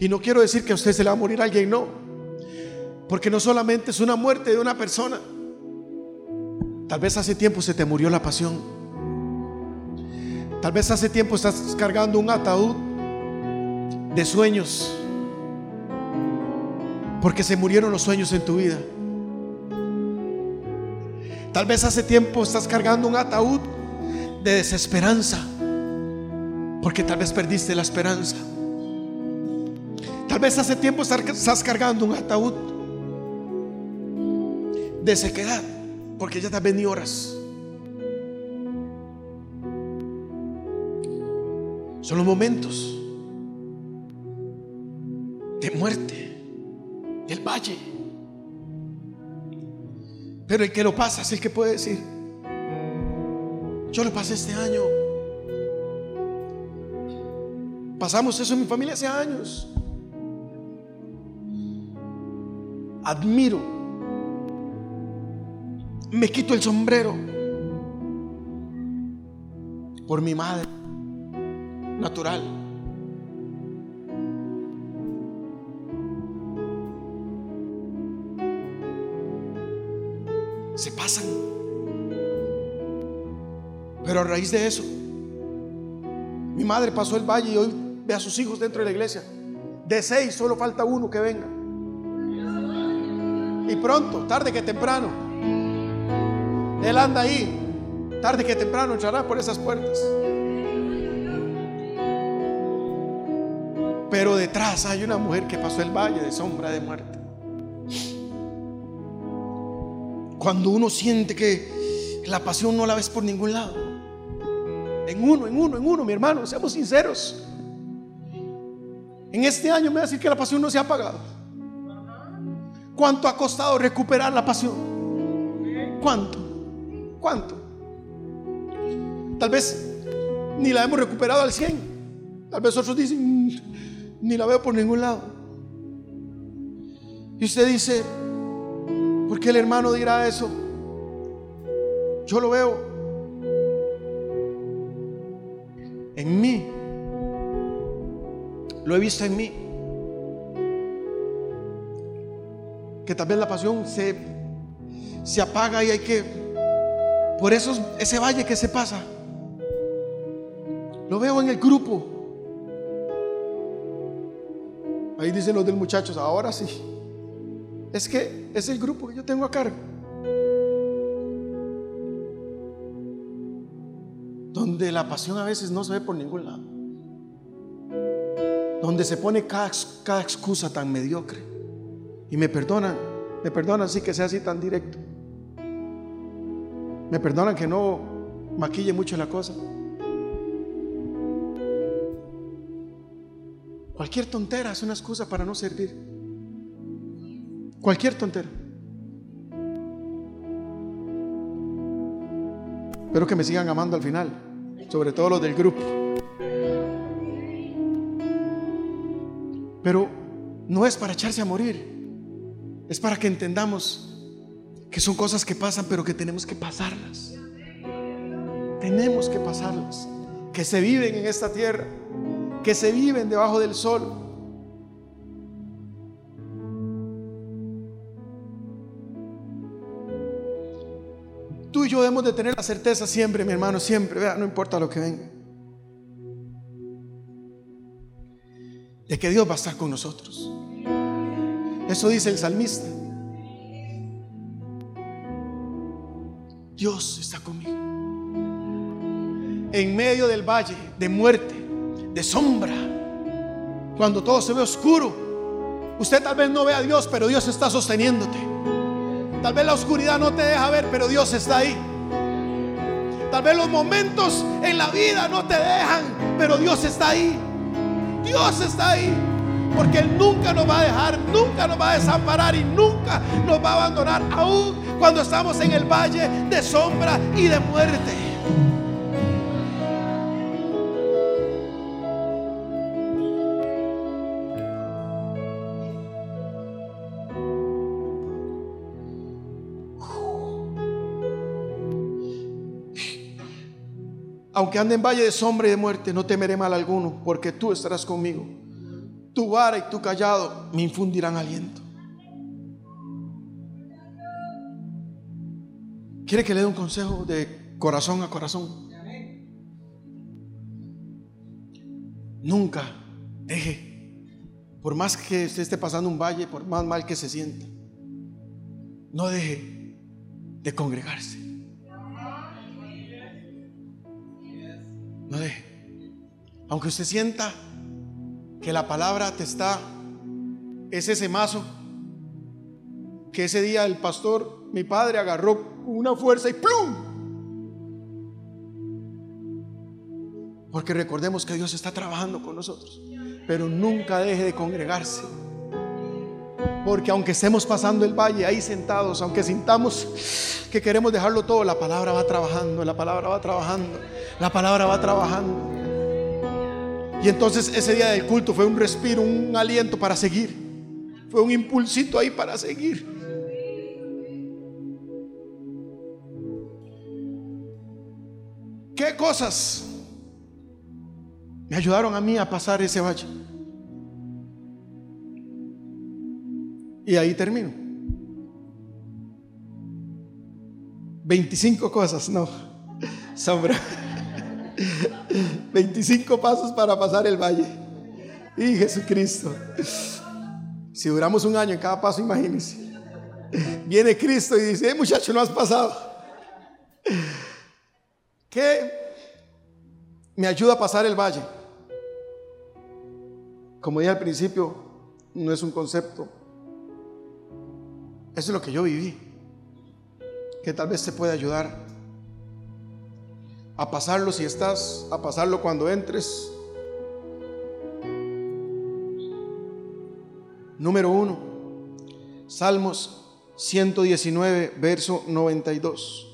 [SPEAKER 1] Y no quiero decir que a usted se le va a morir alguien, no. Porque no solamente es una muerte de una persona. Tal vez hace tiempo se te murió la pasión. Tal vez hace tiempo estás cargando un ataúd de sueños porque se murieron los sueños en tu vida. Tal vez hace tiempo estás cargando un ataúd de desesperanza, porque tal vez perdiste la esperanza. Tal vez hace tiempo estás cargando un ataúd de sequedad, porque ya te han horas. Son los momentos de muerte el valle. Pero el que lo pasa es el que puede decir, yo lo pasé este año. Pasamos eso en mi familia hace años. Admiro. Me quito el sombrero por mi madre natural. se pasan. Pero a raíz de eso, mi madre pasó el valle y hoy ve a sus hijos dentro de la iglesia. De seis solo falta uno que venga. Y pronto, tarde que temprano, Él anda ahí. Tarde que temprano entrará por esas puertas. Pero detrás hay una mujer que pasó el valle de sombra de muerte. Cuando uno siente que la pasión no la ves por ningún lado. En uno, en uno, en uno, mi hermano, seamos sinceros. En este año me va a decir que la pasión no se ha apagado. ¿Cuánto ha costado recuperar la pasión? ¿Cuánto? ¿Cuánto? Tal vez ni la hemos recuperado al 100. Tal vez otros dicen, mm, ni la veo por ningún lado. Y usted dice, ¿por qué el hermano dirá eso? Yo lo veo en mí. Lo he visto en mí. Que tal vez la pasión se, se apaga y hay que... Por eso ese valle que se pasa. Lo veo en el grupo. Ahí dicen los del muchachos, ahora sí. Es que es el grupo que yo tengo a cargo. Donde la pasión a veces no se ve por ningún lado. Donde se pone cada, cada excusa tan mediocre. Y me perdonan, me perdonan así que sea así tan directo. Me perdonan que no maquille mucho la cosa. Cualquier tontera es una excusa para no servir. Cualquier tontera. Espero que me sigan amando al final, sobre todo los del grupo. Pero no es para echarse a morir, es para que entendamos que son cosas que pasan, pero que tenemos que pasarlas. Tenemos que pasarlas, que se viven en esta tierra que se viven debajo del sol. Tú y yo debemos de tener la certeza siempre, mi hermano, siempre, vea, no importa lo que venga, de que Dios va a estar con nosotros. Eso dice el salmista. Dios está conmigo. En medio del valle de muerte, de sombra, cuando todo se ve oscuro. Usted tal vez no ve a Dios, pero Dios está sosteniéndote. Tal vez la oscuridad no te deja ver, pero Dios está ahí. Tal vez los momentos en la vida no te dejan, pero Dios está ahí. Dios está ahí. Porque Él nunca nos va a dejar, nunca nos va a desamparar y nunca nos va a abandonar, aún cuando estamos en el valle de sombra y de muerte. Aunque ande en valle de sombra y de muerte, no temeré mal alguno, porque tú estarás conmigo. Tu vara y tu callado me infundirán aliento. ¿Quiere que le dé un consejo de corazón a corazón? Nunca deje, por más que usted esté pasando un valle, por más mal que se sienta, no deje de congregarse. No deje. Aunque usted sienta que la palabra te está, es ese mazo que ese día el pastor, mi padre, agarró una fuerza y ¡plum! Porque recordemos que Dios está trabajando con nosotros. Pero nunca deje de congregarse. Porque aunque estemos pasando el valle ahí sentados, aunque sintamos que queremos dejarlo todo, la palabra va trabajando, la palabra va trabajando, la palabra va trabajando. Y entonces ese día del culto fue un respiro, un aliento para seguir. Fue un impulsito ahí para seguir. Cosas me ayudaron a mí a pasar ese valle? Y ahí termino. 25 cosas, no, sombra. 25 pasos para pasar el valle. Y Jesucristo. Si duramos un año en cada paso, imagínense. Viene Cristo y dice, muchacho, no has pasado. ¿Qué me ayuda a pasar el valle? Como dije al principio, no es un concepto. Eso es lo que yo viví. Que tal vez te pueda ayudar a pasarlo si estás, a pasarlo cuando entres. Número uno, Salmos 119, verso 92.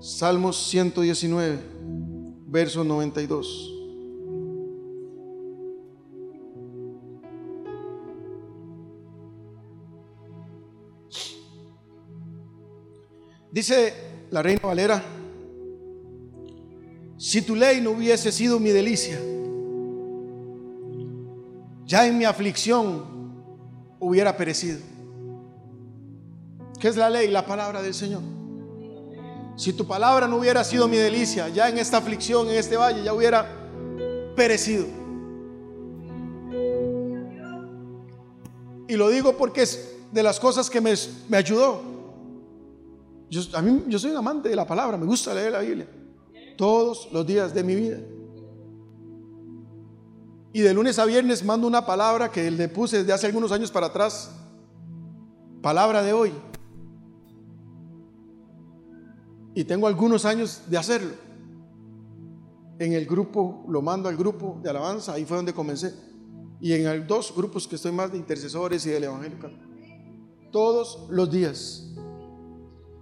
[SPEAKER 1] Salmos 119, verso 92. Dice la reina Valera, si tu ley no hubiese sido mi delicia, ya en mi aflicción hubiera perecido. ¿Qué es la ley? La palabra del Señor. Si tu palabra no hubiera sido mi delicia, ya en esta aflicción, en este valle, ya hubiera perecido. Y lo digo porque es de las cosas que me, ayudó. A mí, yo soy un amante de la palabra, me gusta leer la Biblia todos los días de mi vida. Y de lunes a viernes mando una palabra que le puse desde hace algunos años para atrás. Palabra de hoy. Y tengo algunos años de hacerlo. En el grupo, lo mando al grupo de alabanza, ahí fue donde comencé. Y en dos grupos que estoy más de intercesores y del evangelio. Todos los días.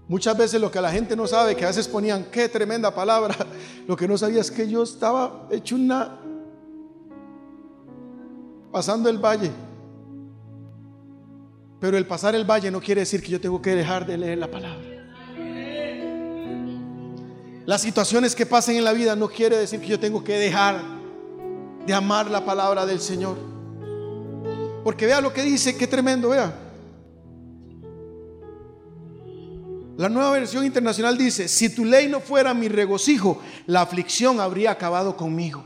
[SPEAKER 1] Muchas veces lo que la gente no sabe, que a veces ponían, qué tremenda palabra, *laughs* lo que no sabía es que yo estaba hecho una... pasando el valle. Pero el pasar el valle no quiere decir que yo tengo que dejar de leer la palabra. Las situaciones que pasen en la vida no quiere decir que yo tengo que dejar de amar la palabra del Señor. Porque vea lo que dice, qué tremendo, vea. La nueva versión internacional dice, si tu ley no fuera mi regocijo, la aflicción habría acabado conmigo.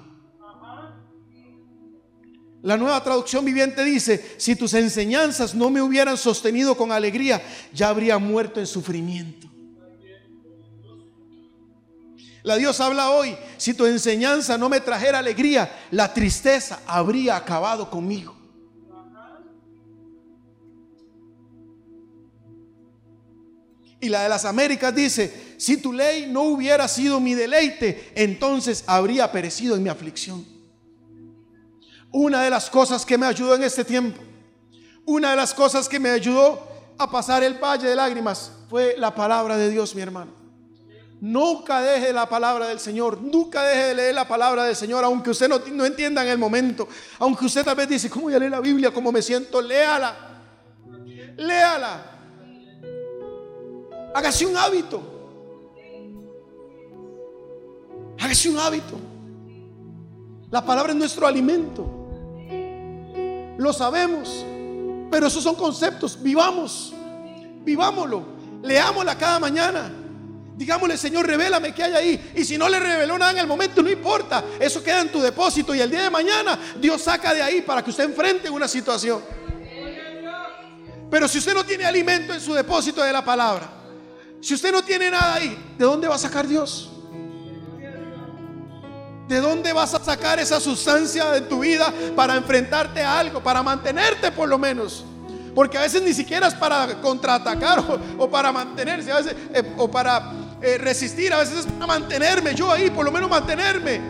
[SPEAKER 1] La nueva traducción viviente dice, si tus enseñanzas no me hubieran sostenido con alegría, ya habría muerto en sufrimiento. La Dios habla hoy, si tu enseñanza no me trajera alegría, la tristeza habría acabado conmigo. Y la de las Américas dice, si tu ley no hubiera sido mi deleite, entonces habría perecido en mi aflicción. Una de las cosas que me ayudó en este tiempo, una de las cosas que me ayudó a pasar el valle de lágrimas fue la palabra de Dios, mi hermano. Nunca deje la palabra del Señor, nunca deje de leer la palabra del Señor, aunque usted no, no entienda en el momento, aunque usted tal vez dice, ¿cómo voy a leer la Biblia? ¿Cómo me siento? Léala, léala. Hágase un hábito. Hágase un hábito. La palabra es nuestro alimento. Lo sabemos. Pero esos son conceptos. Vivamos. Vivámoslo. Leámosla cada mañana. Digámosle, Señor, revélame qué hay ahí. Y si no le reveló nada en el momento, no importa. Eso queda en tu depósito. Y el día de mañana Dios saca de ahí para que usted enfrente una situación. Pero si usted no tiene alimento en su depósito de la palabra, si usted no tiene nada ahí, ¿de dónde va a sacar Dios? ¿De dónde vas a sacar esa sustancia de tu vida para enfrentarte a algo, para mantenerte por lo menos? Porque a veces ni siquiera es para contraatacar o, para mantenerse, eh, o para eh, resistir, a veces es para mantenerme, yo ahí, por lo menos mantenerme.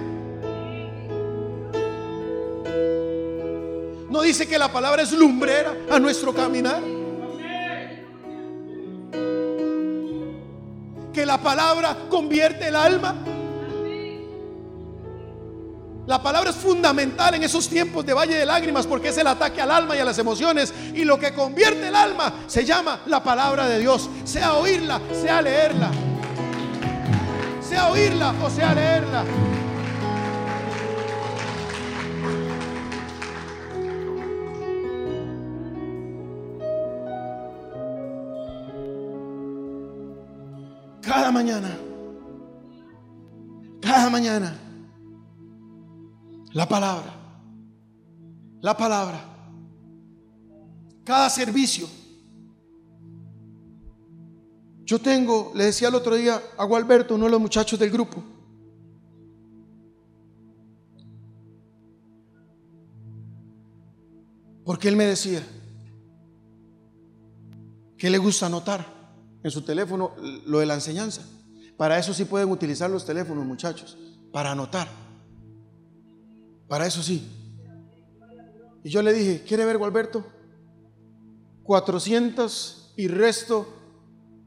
[SPEAKER 1] No dice que la palabra es lumbrera a nuestro caminar. que la palabra convierte el alma. La palabra es fundamental en esos tiempos de valle de lágrimas porque es el ataque al alma y a las emociones. Y lo que convierte el alma se llama la palabra de Dios. Sea oírla, sea leerla. Sea oírla o sea leerla. Cada mañana. Cada mañana. La palabra. La palabra. Cada servicio. Yo tengo, le decía el otro día a Gualberto, uno de los muchachos del grupo, porque él me decía que le gusta anotar en su teléfono lo de la enseñanza. Para eso sí pueden utilizar los teléfonos, muchachos, para anotar. Para eso sí. Y yo le dije, ¿quiere ver, Gualberto? 400 y resto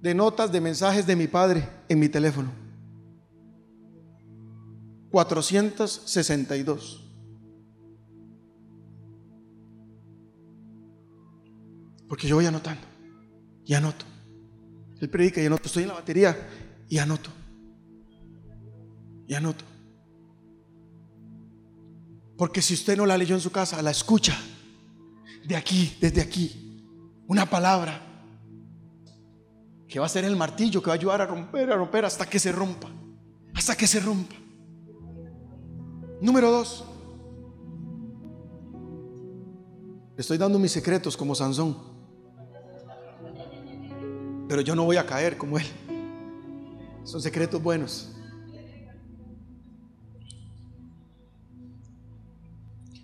[SPEAKER 1] de notas de mensajes de mi padre en mi teléfono. 462. Porque yo voy anotando y anoto. Él predica y anoto. Estoy en la batería y anoto. Y anoto. Porque si usted no la leyó en su casa, la escucha de aquí, desde aquí. Una palabra que va a ser el martillo que va a ayudar a romper, a romper hasta que se rompa. Hasta que se rompa. Número dos. Estoy dando mis secretos como Sansón pero yo no voy a caer como Él. Son secretos buenos.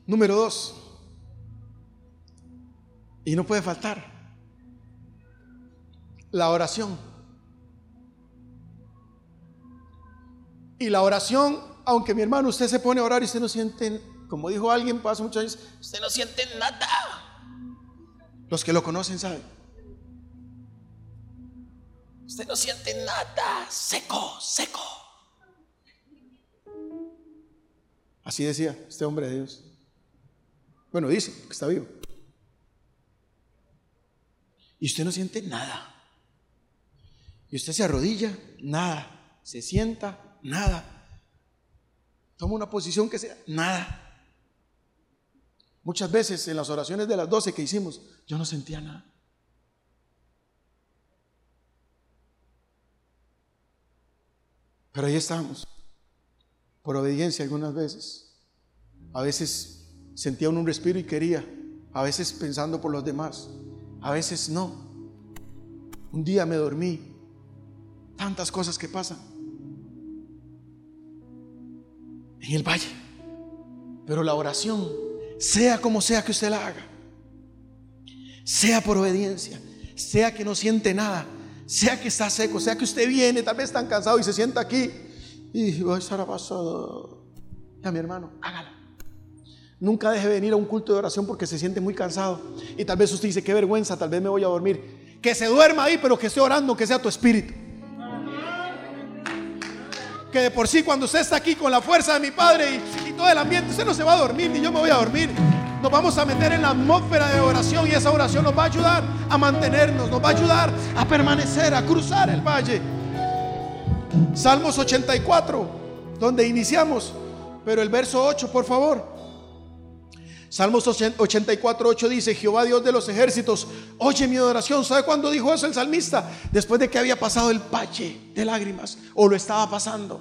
[SPEAKER 1] Número dos, y no puede faltar, la oración. Y la oración, aunque mi hermano, usted se pone a orar y usted no siente, como dijo alguien hace muchos años, usted no siente nada. Los que lo conocen saben. Usted no siente nada, seco, seco. Así decía este hombre de Dios. Bueno, dice que está vivo. Y usted no siente nada. Y usted se arrodilla, nada. Se sienta, nada. Toma una posición que sea, nada. Muchas veces en las oraciones de las 12 que hicimos, yo no sentía nada. Pero ahí estamos, por obediencia algunas veces. A veces sentía un respiro y quería, a veces pensando por los demás, a veces no. Un día me dormí, tantas cosas que pasan en el valle. Pero la oración, sea como sea que usted la haga, sea por obediencia, sea que no siente nada, sea que está seco, sea que usted viene, tal vez tan cansado y se sienta aquí y va a estar pasado. Ya mi hermano, hágala. Nunca deje de venir a un culto de oración porque se siente muy cansado. Y tal vez usted dice, qué vergüenza, tal vez me voy a dormir. Que se duerma ahí, pero que esté orando, que sea tu espíritu. Que de por sí cuando usted está aquí con la fuerza de mi Padre y, todo el ambiente, usted no se va a dormir, ni yo me voy a dormir nos vamos a meter en la atmósfera de oración y esa oración nos va a ayudar a mantenernos, nos va a ayudar a permanecer, a cruzar el valle. Salmos 84, donde iniciamos, pero el verso 8, por favor. Salmos 84, 8 dice, Jehová Dios de los ejércitos, oye mi oración. ¿Sabe cuándo dijo eso el salmista? Después de que había pasado el valle de lágrimas, o lo estaba pasando.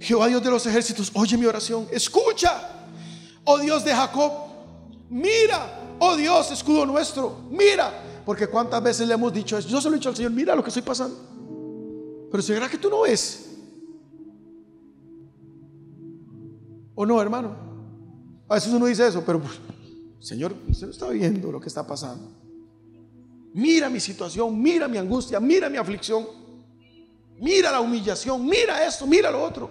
[SPEAKER 1] Jehová Dios de los ejércitos, oye mi oración, escucha, oh Dios de Jacob, mira, oh Dios, escudo nuestro, mira, porque cuántas veces le hemos dicho eso, yo se lo he dicho al Señor, mira lo que estoy pasando, pero ¿será que tú no ves? ¿O no, hermano? A veces uno dice eso, pero pues, Señor, usted no está viendo lo que está pasando. Mira mi situación, mira mi angustia, mira mi aflicción, mira la humillación, mira esto, mira lo otro.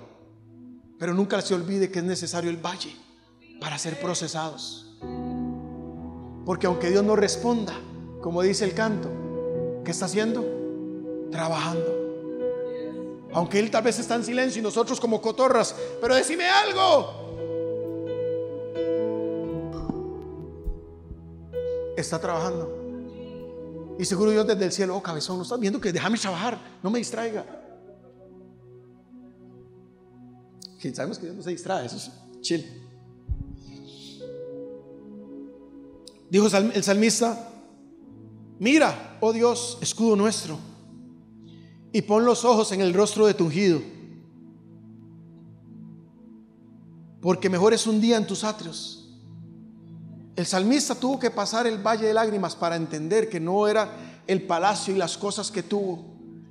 [SPEAKER 1] Pero nunca se olvide que es necesario el valle para ser procesados. Porque aunque Dios no responda, como dice el canto, ¿qué está haciendo? Trabajando. Aunque Él tal vez está en silencio y nosotros como cotorras, pero decime algo. Está trabajando. Y seguro Dios desde el cielo, oh cabezón, no estás viendo que déjame trabajar, no me distraiga. sabemos que Dios no se distrae, eso es chill. Dijo el salmista, mira, oh Dios, escudo nuestro, y pon los ojos en el rostro de tu ungido, porque mejor es un día en tus atrios. El salmista tuvo que pasar el valle de lágrimas para entender que no era el palacio y las cosas que tuvo,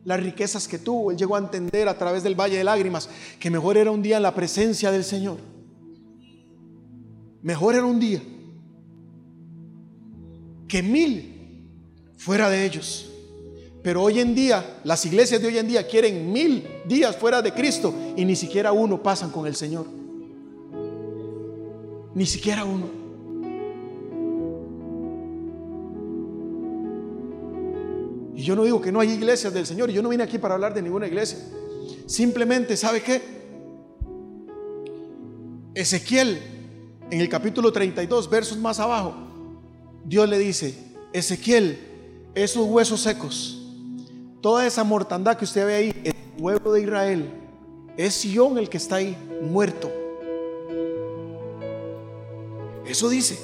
[SPEAKER 1] las riquezas que tuvo. Él llegó a entender a través del valle de lágrimas que mejor era un día en la presencia del Señor. Mejor era un día que mil fuera de ellos. Pero hoy en día, las iglesias de hoy en día quieren mil días fuera de Cristo y ni siquiera uno pasan con el Señor. Ni siquiera uno. Y yo no digo que no hay iglesias del Señor. Yo no vine aquí para hablar de ninguna iglesia. Simplemente, ¿sabe qué? Ezequiel, en el capítulo 32, versos más abajo, Dios le dice, Ezequiel, esos huesos secos, toda esa mortandad que usted ve ahí, el pueblo de Israel, es Sion el que está ahí, muerto. Eso dice.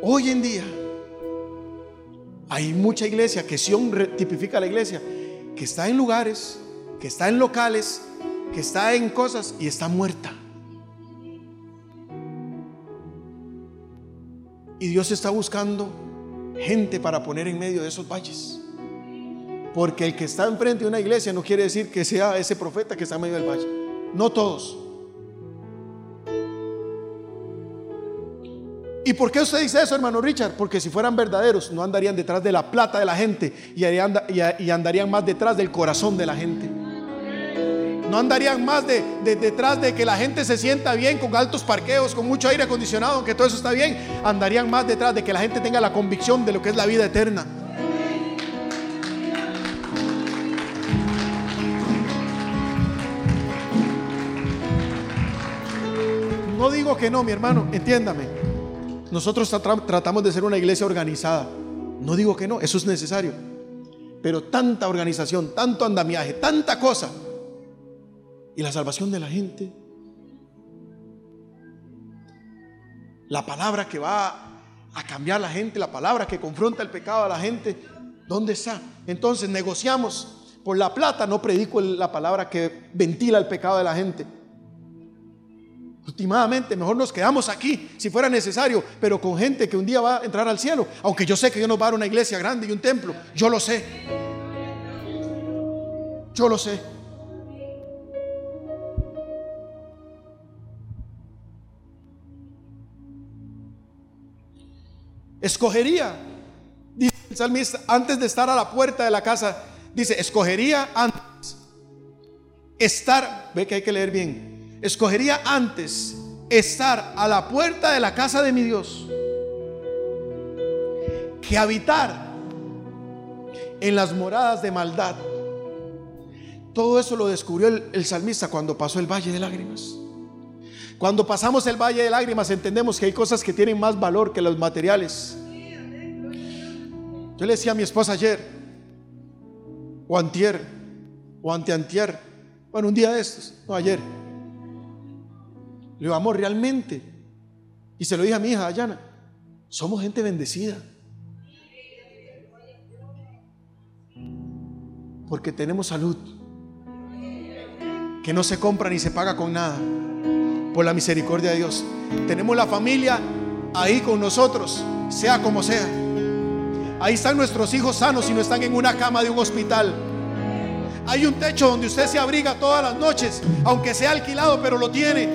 [SPEAKER 1] Hoy en día hay mucha iglesia que Sion tipifica la iglesia, que está en lugares, que está en locales, que está en cosas y está muerta. Y Dios está buscando gente para poner en medio de esos valles. Porque el que está enfrente de una iglesia no quiere decir que sea ese profeta que está en medio del valle. No todos. ¿Y por qué usted dice eso, hermano Richard? Porque si fueran verdaderos, no andarían detrás de la plata de la gente y, andarían más detrás del corazón de la gente. No andarían más de, detrás de que la gente se sienta bien con altos parqueos, con mucho aire acondicionado, aunque todo eso está bien. Andarían más detrás de que la gente tenga la convicción de lo que es la vida eterna. No digo que no, mi hermano, entiéndame. Nosotros tratamos de ser una iglesia organizada. No digo que no, eso es necesario. Pero tanta organización, tanto andamiaje, tanta cosa y la salvación de la gente. La palabra que va a cambiar la gente, la palabra que confronta el pecado a la gente, ¿dónde está? Entonces negociamos por la plata, no predico la palabra que ventila el pecado de la gente. Últimamente, mejor nos quedamos aquí si fuera necesario, pero con gente que un día va a entrar al cielo. Aunque yo sé que Dios nos va a dar una iglesia grande y un templo, yo lo sé. Yo lo sé. Escogería, dice el salmista, antes de estar a la puerta de la casa, dice, escogería antes estar, ve que hay que leer bien, escogería antes estar a la puerta de la casa de mi Dios que habitar en las moradas de maldad. Todo eso lo descubrió el, el salmista cuando pasó el valle de lágrimas. Cuando pasamos el valle de lágrimas entendemos que hay cosas que tienen más valor que los materiales. Yo le decía a mi esposa ayer, o antier, o anteantier, bueno, un día de estos, no ayer. Le digo, realmente, y se lo dije a mi hija, Ayana, somos gente bendecida. Porque tenemos salud, que no se compra ni se paga con nada por la misericordia de Dios. Tenemos la familia ahí con nosotros, sea como sea. Ahí están nuestros hijos sanos y no están en una cama de un hospital. Hay un techo donde usted se abriga todas las noches, aunque sea alquilado, pero lo tiene.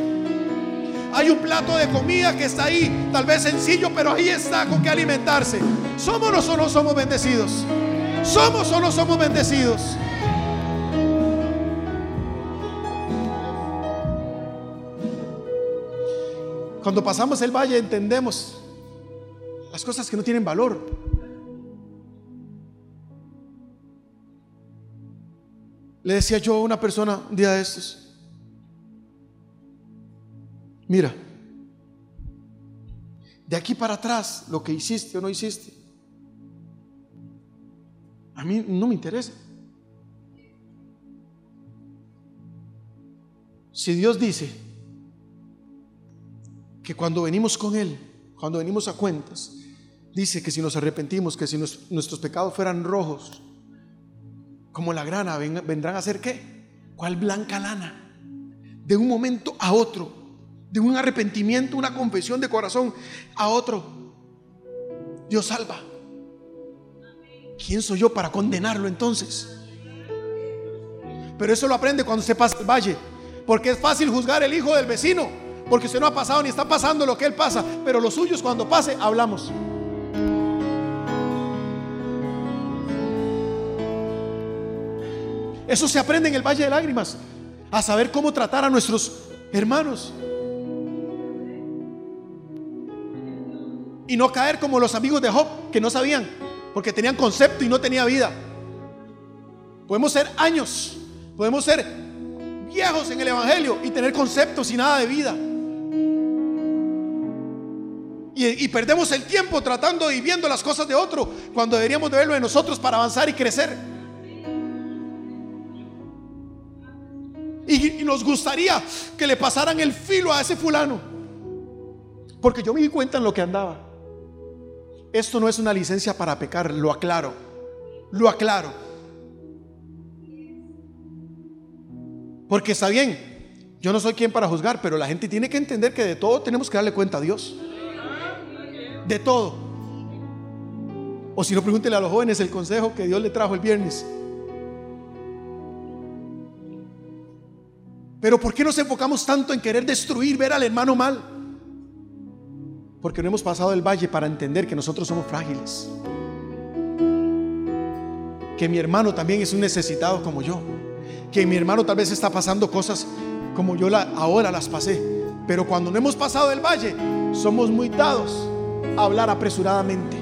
[SPEAKER 1] Hay un plato de comida que está ahí, tal vez sencillo, pero ahí está con que alimentarse. ¿Somos o no somos bendecidos? ¿Somos o no somos bendecidos? Cuando pasamos el valle entendemos las cosas que no tienen valor. Le decía yo a una persona un día de estos, mira, de aquí para atrás, lo que hiciste o no hiciste, a mí no me interesa. Si Dios dice, que cuando venimos con Él, cuando venimos a cuentas, dice que si nos arrepentimos, que si nuestros pecados fueran rojos, como la grana, vendrán a ser qué? ¿Cuál blanca lana? De un momento a otro, de un arrepentimiento, una confesión de corazón a otro, Dios salva. ¿Quién soy yo para condenarlo entonces? Pero eso lo aprende cuando se pasa el valle, porque es fácil juzgar el hijo del vecino Porque usted no ha pasado ni está pasando lo que él pasa. Pero los suyos cuando pase, hablamos. Eso se aprende en el Valle de Lágrimas. A saber cómo tratar a nuestros hermanos. Y no caer como los amigos de Job que no sabían, porque tenían concepto y no tenía vida. Podemos ser años, podemos ser viejos en el Evangelio y tener conceptos y nada de vida. Y, perdemos el tiempo tratando y viendo las cosas de otro cuando deberíamos de verlo de nosotros para avanzar y crecer. Y, y, nos gustaría que le pasaran el filo a ese fulano. Porque yo me di cuenta en lo que andaba. Esto no es una licencia para pecar, lo aclaro. Lo aclaro. Porque está bien, yo no soy quien para juzgar, pero la gente tiene que entender que de todo tenemos que darle cuenta a Dios. De todo. O si no, pregúntele a los jóvenes el consejo que Dios le trajo el viernes. Pero ¿por qué nos enfocamos tanto en querer destruir, ver al hermano mal? Porque no hemos pasado el valle para entender que nosotros somos frágiles. Que mi hermano también es un necesitado como yo. Que mi hermano tal vez está pasando cosas como yo ahora las pasé. Pero cuando no hemos pasado el valle, somos muy dados hablar apresuradamente.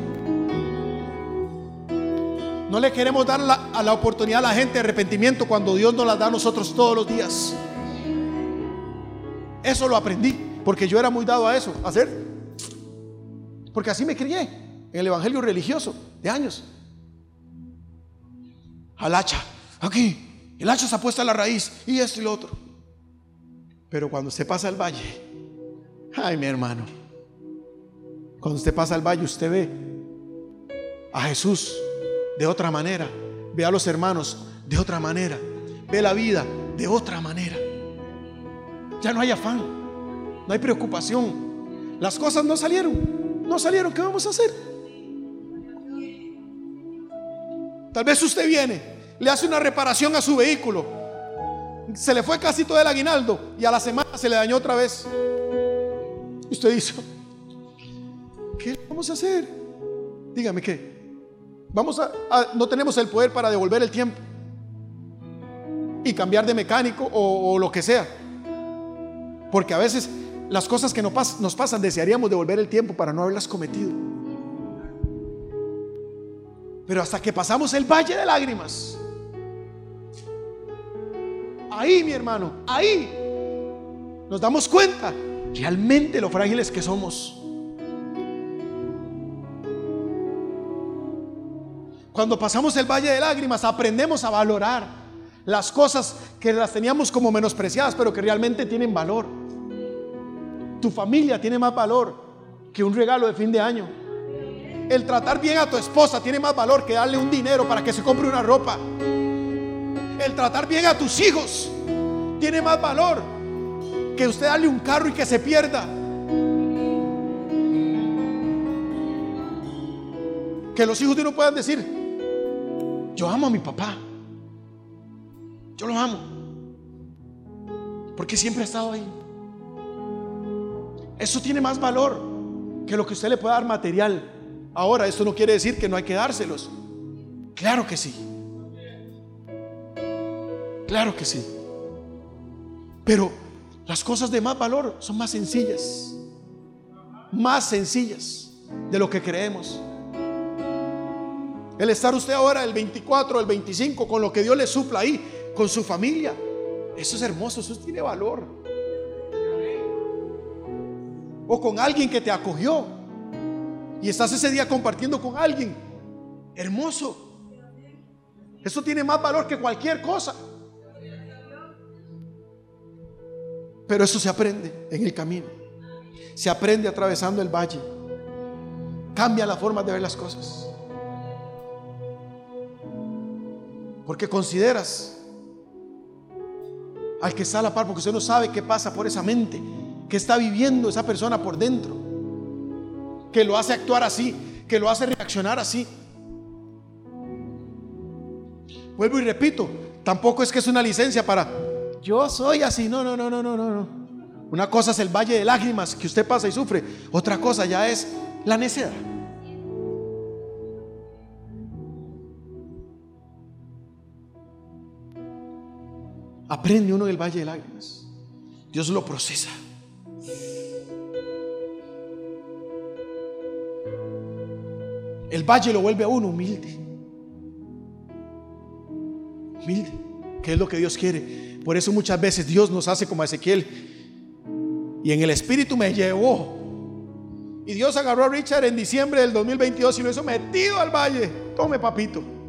[SPEAKER 1] No le queremos dar la, a la oportunidad a la gente de arrepentimiento cuando Dios nos la da a nosotros todos los días. Eso lo aprendí, porque yo era muy dado a eso, a hacer porque así me crié en el evangelio religioso de años. Al hacha, aquí, el hacha se ha puesto a la raíz y esto y lo otro. Pero cuando usted pasa al valle, ay mi hermano, cuando usted pasa al valle usted ve a Jesús de otra manera, ve a los hermanos de otra manera, ve la vida de otra manera. Ya no hay afán, no hay preocupación. Las cosas no salieron no salieron, ¿qué vamos a hacer? Tal vez usted viene, le hace una reparación a su vehículo, se le fue casi todo el aguinaldo y a la semana se le dañó otra vez. Y usted dice, ¿qué vamos a hacer? Dígame qué. Vamos a, no tenemos el poder para devolver el tiempo y cambiar de mecánico o, o lo que sea. Porque a veces las cosas que nos, pasan, desearíamos devolver el tiempo para no haberlas cometido. Pero hasta que pasamos el valle de lágrimas, ahí mi hermano, ahí nos damos cuenta realmente lo frágiles que somos. Cuando pasamos el valle de lágrimas aprendemos a valorar las cosas que las teníamos como menospreciadas, pero que realmente tienen valor. Tu familia tiene más valor que un regalo de fin de año. El tratar bien a tu esposa tiene más valor que darle un dinero para que se compre una ropa. El tratar bien a tus hijos tiene más valor que usted darle un carro y que se pierda. Que los hijos de uno puedan decir, yo amo a mi papá. Yo lo amo. Porque siempre ha estado ahí. Eso tiene más valor que lo que usted le pueda dar material. Ahora, esto no quiere decir que no hay que dárselos. Claro que sí. Claro que sí. Pero las cosas de más valor son más sencillas. Más sencillas de lo que creemos. El estar usted ahora el 24, el 25, con lo que Dios le supla ahí, con su familia. Eso es hermoso, eso tiene valor o con alguien que te acogió y estás ese día compartiendo con alguien. Hermoso. Eso tiene más valor que cualquier cosa. Pero eso se aprende en el camino. Se aprende atravesando el valle. Cambia la forma de ver las cosas. Porque consideras al que está a la par, porque usted no sabe qué pasa por esa mente que está viviendo esa persona por dentro, que lo hace actuar así, que lo hace reaccionar así. Vuelvo y repito, tampoco es que es una licencia para yo soy así, no, no, no, no, no, no. Una cosa es el valle de lágrimas que usted pasa y sufre. Otra cosa ya es la necedad. Aprende uno del valle de lágrimas. Dios lo procesa. El valle lo vuelve a uno humilde. Humilde, que es lo que Dios quiere. Por eso muchas veces Dios nos hace como Ezequiel. Y en el espíritu me llevó. Y Dios agarró a Richard en diciembre del 2022 y lo hizo metido al valle. Tome, papito.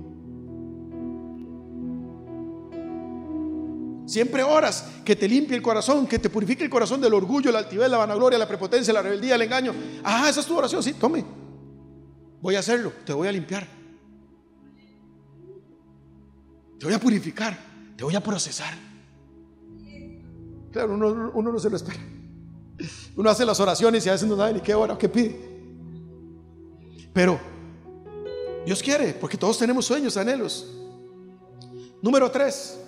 [SPEAKER 1] Siempre oras que te limpie el corazón, que te purifique el corazón del orgullo, la altivez, la vanagloria, la prepotencia, la rebeldía, el engaño. Ah, esa es tu oración, sí, tome. Voy a hacerlo, te voy a limpiar. Te voy a purificar, te voy a procesar. Claro, uno, no se lo espera. Uno hace las oraciones y a veces no sabe ni qué hora o qué pide. Pero Dios quiere, porque todos tenemos sueños, anhelos. Número tres.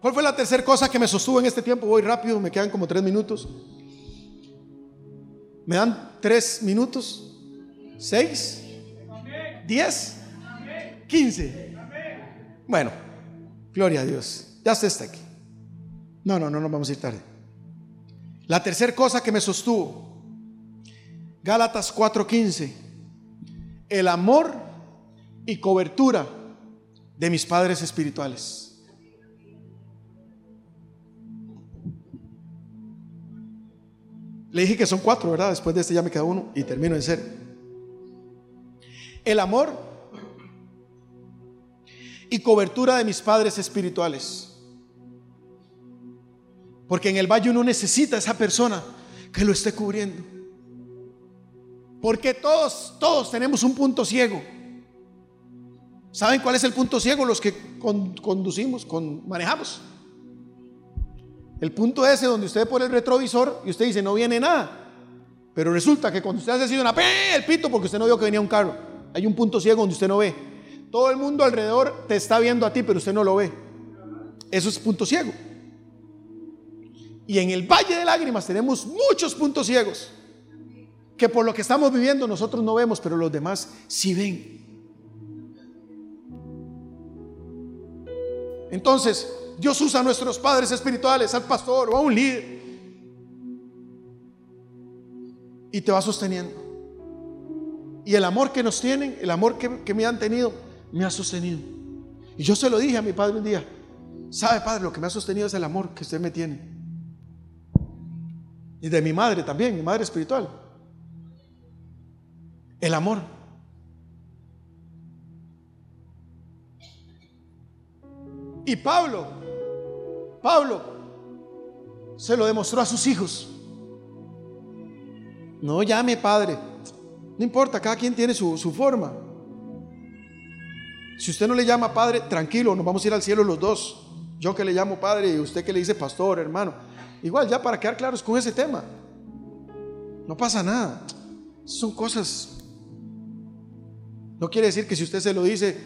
[SPEAKER 1] ¿Cuál fue la tercera cosa que me sostuvo en este tiempo? Voy rápido, me quedan como tres minutos. ¿Me dan tres minutos? ¿Seis? ¿Diez? ¿Quince? Bueno, gloria a Dios. Ya usted está aquí. No, no, no nos vamos a ir tarde. La tercera cosa que me sostuvo, Gálatas 4:15, el amor y cobertura de mis padres espirituales. Le dije que son cuatro, ¿verdad? Después de este ya me queda uno y termino en ser el amor y cobertura de mis padres espirituales. Porque en el valle uno necesita esa persona que lo esté cubriendo. Porque todos, todos tenemos un punto ciego. ¿Saben cuál es el punto ciego? Los que conducimos, con, manejamos. El punto ese donde usted pone el retrovisor y usted dice no viene nada. Pero resulta que cuando usted hace así una el pito porque usted no vio que venía un carro. Hay un punto ciego donde usted no ve. Todo el mundo alrededor te está viendo a ti, pero usted no lo ve. Eso es punto ciego. Y en el valle de lágrimas tenemos muchos puntos ciegos que por lo que estamos viviendo nosotros no vemos, pero los demás sí ven. Entonces, Dios usa a nuestros padres espirituales, al pastor o a un líder, y te va sosteniendo. Y el amor que nos tienen, el amor que, me han tenido, me ha sostenido. Y yo se lo dije a mi padre un día, sabe padre, lo que me ha sostenido es el amor que usted me tiene. Y de mi madre también, mi madre espiritual. El amor. Y Pablo, Pablo se lo demostró a sus hijos. No llame padre, no importa, cada quien tiene su, forma. Si usted no le llama padre, tranquilo, nos vamos a ir al cielo los dos. Yo que le llamo padre y usted que le dice pastor, hermano. Igual, ya para quedar claros con ese tema. No pasa nada. Son cosas. No quiere decir que si usted se lo dice,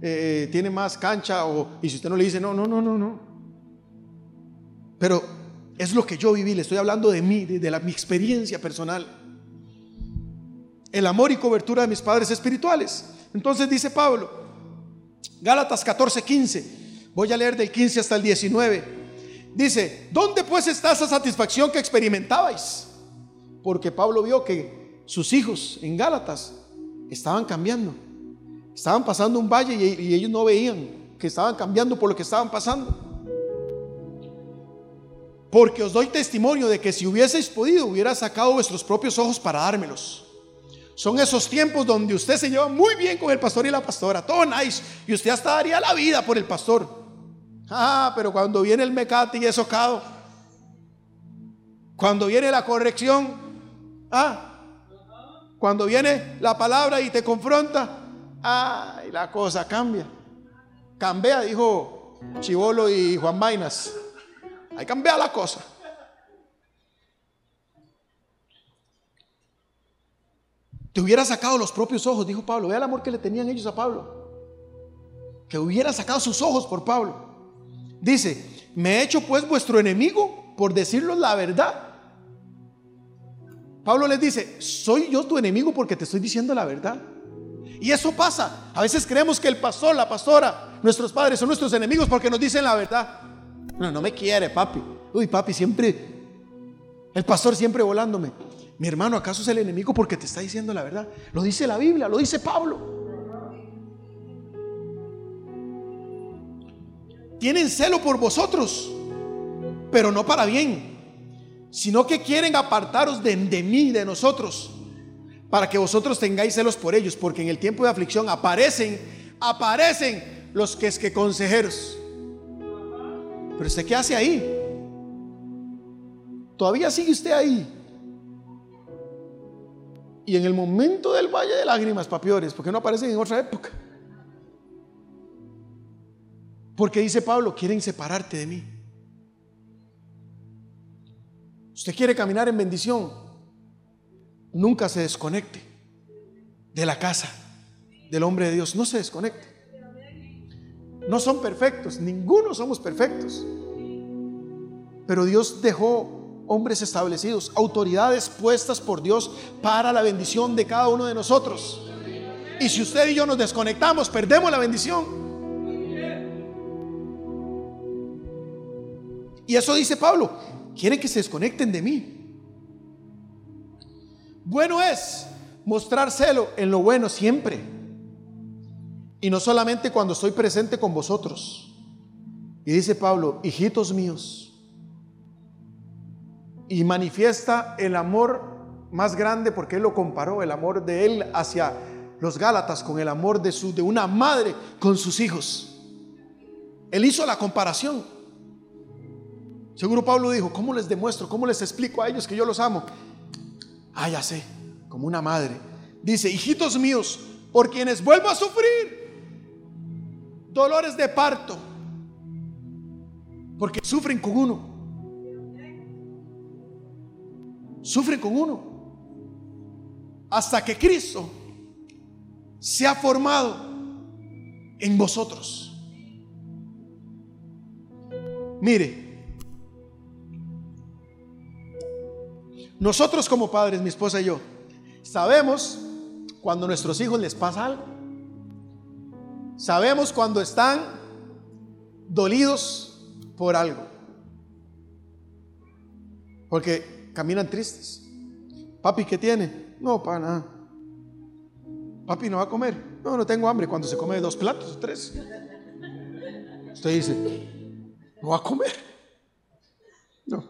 [SPEAKER 1] eh, tiene más cancha o, y si usted no le dice, no, no, no, no, no. Pero es lo que yo viví, le estoy hablando de mí, de, la, mi experiencia personal el amor y cobertura de mis padres espirituales. Entonces dice Pablo, Gálatas 14, 15, voy a leer del 15 hasta el 19. Dice, ¿dónde pues está esa satisfacción que experimentabais? Porque Pablo vio que sus hijos en Gálatas estaban cambiando. Estaban pasando un valle y, ellos no veían que estaban cambiando por lo que estaban pasando. Porque os doy testimonio de que si hubieseis podido, hubiera sacado vuestros propios ojos para dármelos. Son esos tiempos donde usted se lleva muy bien con el pastor y la pastora, todo nice, y usted hasta daría la vida por el pastor. Ah, pero cuando viene el mecate y es socado, cuando viene la corrección, ah, cuando viene la palabra y te confronta, ah, y la cosa cambia. Cambia, dijo Chivolo y Juan Vainas. Ahí cambia la cosa. Te hubiera sacado los propios ojos, dijo Pablo. Vea el amor que le tenían ellos a Pablo. Que hubiera sacado sus ojos por Pablo. Dice, me he hecho pues vuestro enemigo por decirnos la verdad. Pablo les dice, soy yo tu enemigo porque te estoy diciendo la verdad. Y eso pasa. A veces creemos que el pastor, la pastora, nuestros padres son nuestros enemigos porque nos dicen la verdad. No, no me quiere, papi. Uy, papi, siempre, el pastor siempre volándome. Mi hermano, ¿acaso es el enemigo porque te está diciendo la verdad? Lo dice la Biblia, lo dice Pablo. Tienen celo por vosotros, pero no para bien, sino que quieren apartaros de, de mí, de nosotros para que vosotros tengáis celos por ellos, porque en el tiempo de aflicción aparecen, aparecen los que es que consejeros. Pero usted qué hace ahí? Todavía sigue usted ahí. Y en el momento del valle de lágrimas, papiores, porque no aparecen en otra época? Porque dice Pablo, quieren separarte de mí. Usted quiere caminar en bendición, nunca se desconecte de la casa del hombre de Dios. No se desconecte. No son perfectos, ninguno somos perfectos. Pero Dios dejó hombres establecidos, autoridades puestas por Dios para la bendición de cada uno de nosotros. Y si usted y yo nos desconectamos, perdemos la bendición. Y eso dice Pablo, quieren que se desconecten de mí. Bueno es mostrar celo en lo bueno siempre. Y no solamente cuando estoy presente con vosotros. Y dice Pablo, hijitos míos. Y manifiesta el amor más grande porque él lo comparó, el amor de él hacia los Gálatas con el amor de, su, de una madre con sus hijos. Él hizo la comparación. Seguro Pablo dijo, ¿cómo les demuestro? ¿Cómo les explico a ellos que yo los amo? Ah, ya sé, como una madre. Dice, hijitos míos, por quienes vuelvo a sufrir dolores de parto, porque sufren con uno. Sufren con uno. Hasta que Cristo se ha formado en vosotros. Mire, Nosotros como padres, mi esposa y yo, sabemos cuando a nuestros hijos les pasa algo. Sabemos cuando están dolidos por algo. Porque caminan tristes. Papi, ¿qué tiene? No, para nada. Papi, ¿no va a comer? No, no tengo hambre. Cuando se come dos platos, tres. Usted dice, ¿no va a comer? No.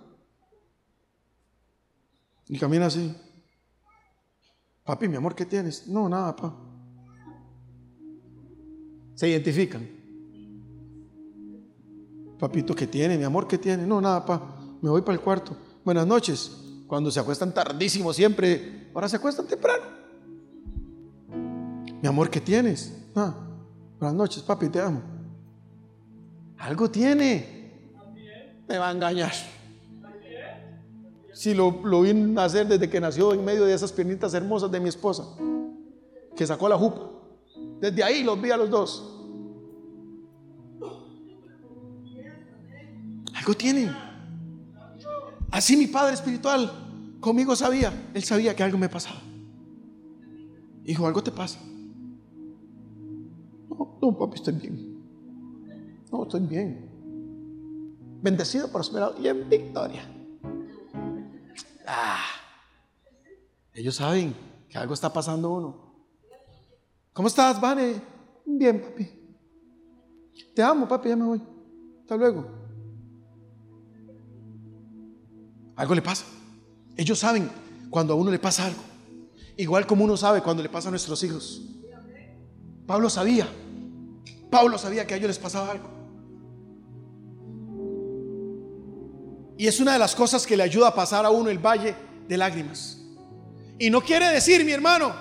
[SPEAKER 1] Y camina así. Papi, mi amor, ¿qué tienes? No, nada, papá. Se identifican. Papito, ¿qué tiene? Mi amor, ¿qué tiene? No, nada, papá. Me voy para el cuarto. Buenas noches. Cuando se acuestan tardísimo siempre, ahora se acuestan temprano. Mi amor, ¿qué tienes? Ah, buenas noches, papi, te amo. Algo tiene. Me va a engañar. Si lo, lo vi nacer desde que nació en medio de esas piernitas hermosas de mi esposa, que sacó la jupa. Desde ahí los vi a los dos. Algo tiene. Así mi padre espiritual conmigo sabía, él sabía que algo me pasaba. Hijo, algo te pasa. No, no, papi, estoy bien. No, estoy bien. Bendecido, prosperado y en victoria. Ah, ellos saben que algo está pasando uno. ¿Cómo estás, Vane? Bien, papi. Te amo, papi, ya me voy. Hasta luego. Algo le pasa. Ellos saben cuando a uno le pasa algo. Igual como uno sabe cuando le pasa a nuestros hijos. Pablo sabía. Pablo sabía que a ellos les pasaba algo. Y es una de las cosas que le ayuda a pasar a uno el valle de lágrimas. Y no quiere decir, mi hermano,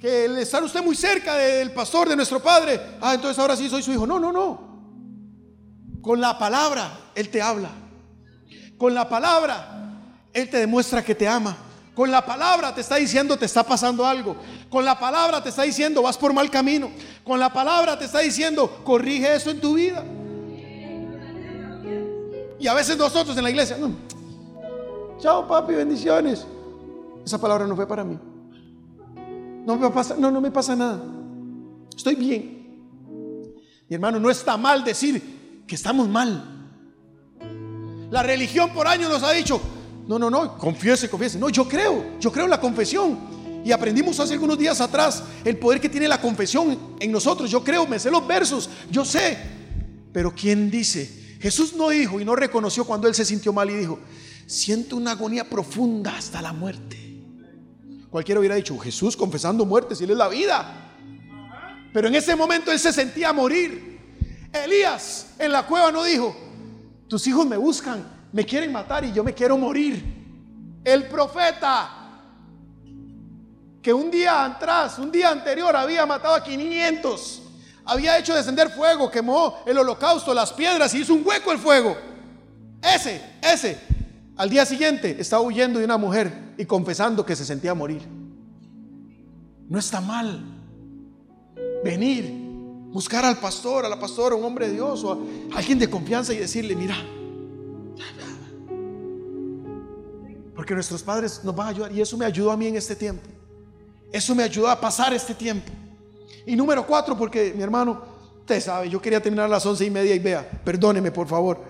[SPEAKER 1] que el estar usted muy cerca del pastor, de nuestro padre, ah, entonces ahora sí soy su hijo. No, no, no. Con la palabra Él te habla. Con la palabra Él te demuestra que te ama. Con la palabra te está diciendo te está pasando algo. Con la palabra te está diciendo vas por mal camino. Con la palabra te está diciendo corrige eso en tu vida. Y a veces nosotros en la iglesia, no. chao papi, bendiciones. Esa palabra no fue para mí. No me pasa, no, no me pasa nada. Estoy bien. Mi hermano, no está mal decir que estamos mal. La religión por años nos ha dicho, no, no, no, confiese, confiese. No, yo creo, yo creo en la confesión. Y aprendimos hace algunos días atrás el poder que tiene la confesión en nosotros. Yo creo, me sé los versos, yo sé. Pero ¿quién dice? Jesús no dijo y no reconoció cuando él se sintió mal y dijo, siento una agonía profunda hasta la muerte. Cualquiera hubiera dicho, Jesús confesando muerte, si él es la vida. Pero en ese momento él se sentía morir. Elías en la cueva no dijo, tus hijos me buscan, me quieren matar y yo me quiero morir. El profeta que un día atrás, un día anterior había matado a 500, había hecho descender fuego, quemó el holocausto, las piedras y hizo un hueco el fuego. Ese, ese, al día siguiente estaba huyendo de una mujer y confesando que se sentía morir. No está mal venir, buscar al pastor, a la pastora, un hombre de Dios o a alguien de confianza y decirle, mira, porque nuestros padres nos van a ayudar y eso me ayudó a mí en este tiempo. Eso me ayudó a pasar este tiempo. Y número cuatro, porque mi hermano, usted sabe, yo quería terminar a las once y media y vea, perdóneme por favor.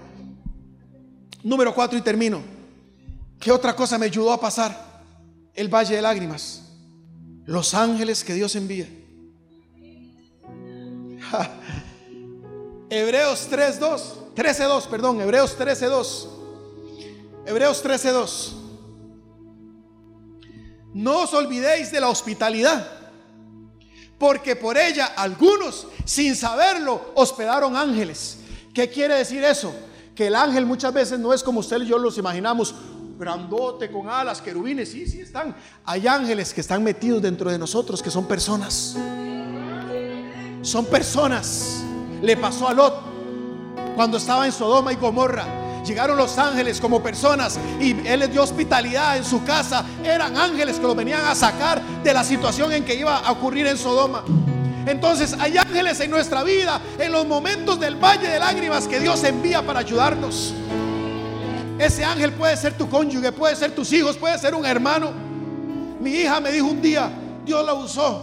[SPEAKER 1] Número cuatro y termino. ¿Qué otra cosa me ayudó a pasar? El valle de lágrimas. Los ángeles que Dios envía. Hebreos 3.2, 13.2, perdón, Hebreos 13.2. Hebreos 13.2. No os olvidéis de la hospitalidad, porque por ella algunos, sin saberlo, hospedaron ángeles. ¿Qué quiere decir eso? Que el ángel muchas veces no es como usted y yo los imaginamos, grandote, con alas, querubines, sí, sí están. Hay ángeles que están metidos dentro de nosotros, que son personas. Son personas. Le pasó a Lot cuando estaba en Sodoma y Gomorra Llegaron los ángeles como personas y Él les dio hospitalidad en su casa. Eran ángeles que lo venían a sacar de la situación en que iba a ocurrir en Sodoma. Entonces hay ángeles en nuestra vida, en los momentos del valle de lágrimas que Dios envía para ayudarnos. Ese ángel puede ser tu cónyuge, puede ser tus hijos, puede ser un hermano. Mi hija me dijo un día, Dios la usó,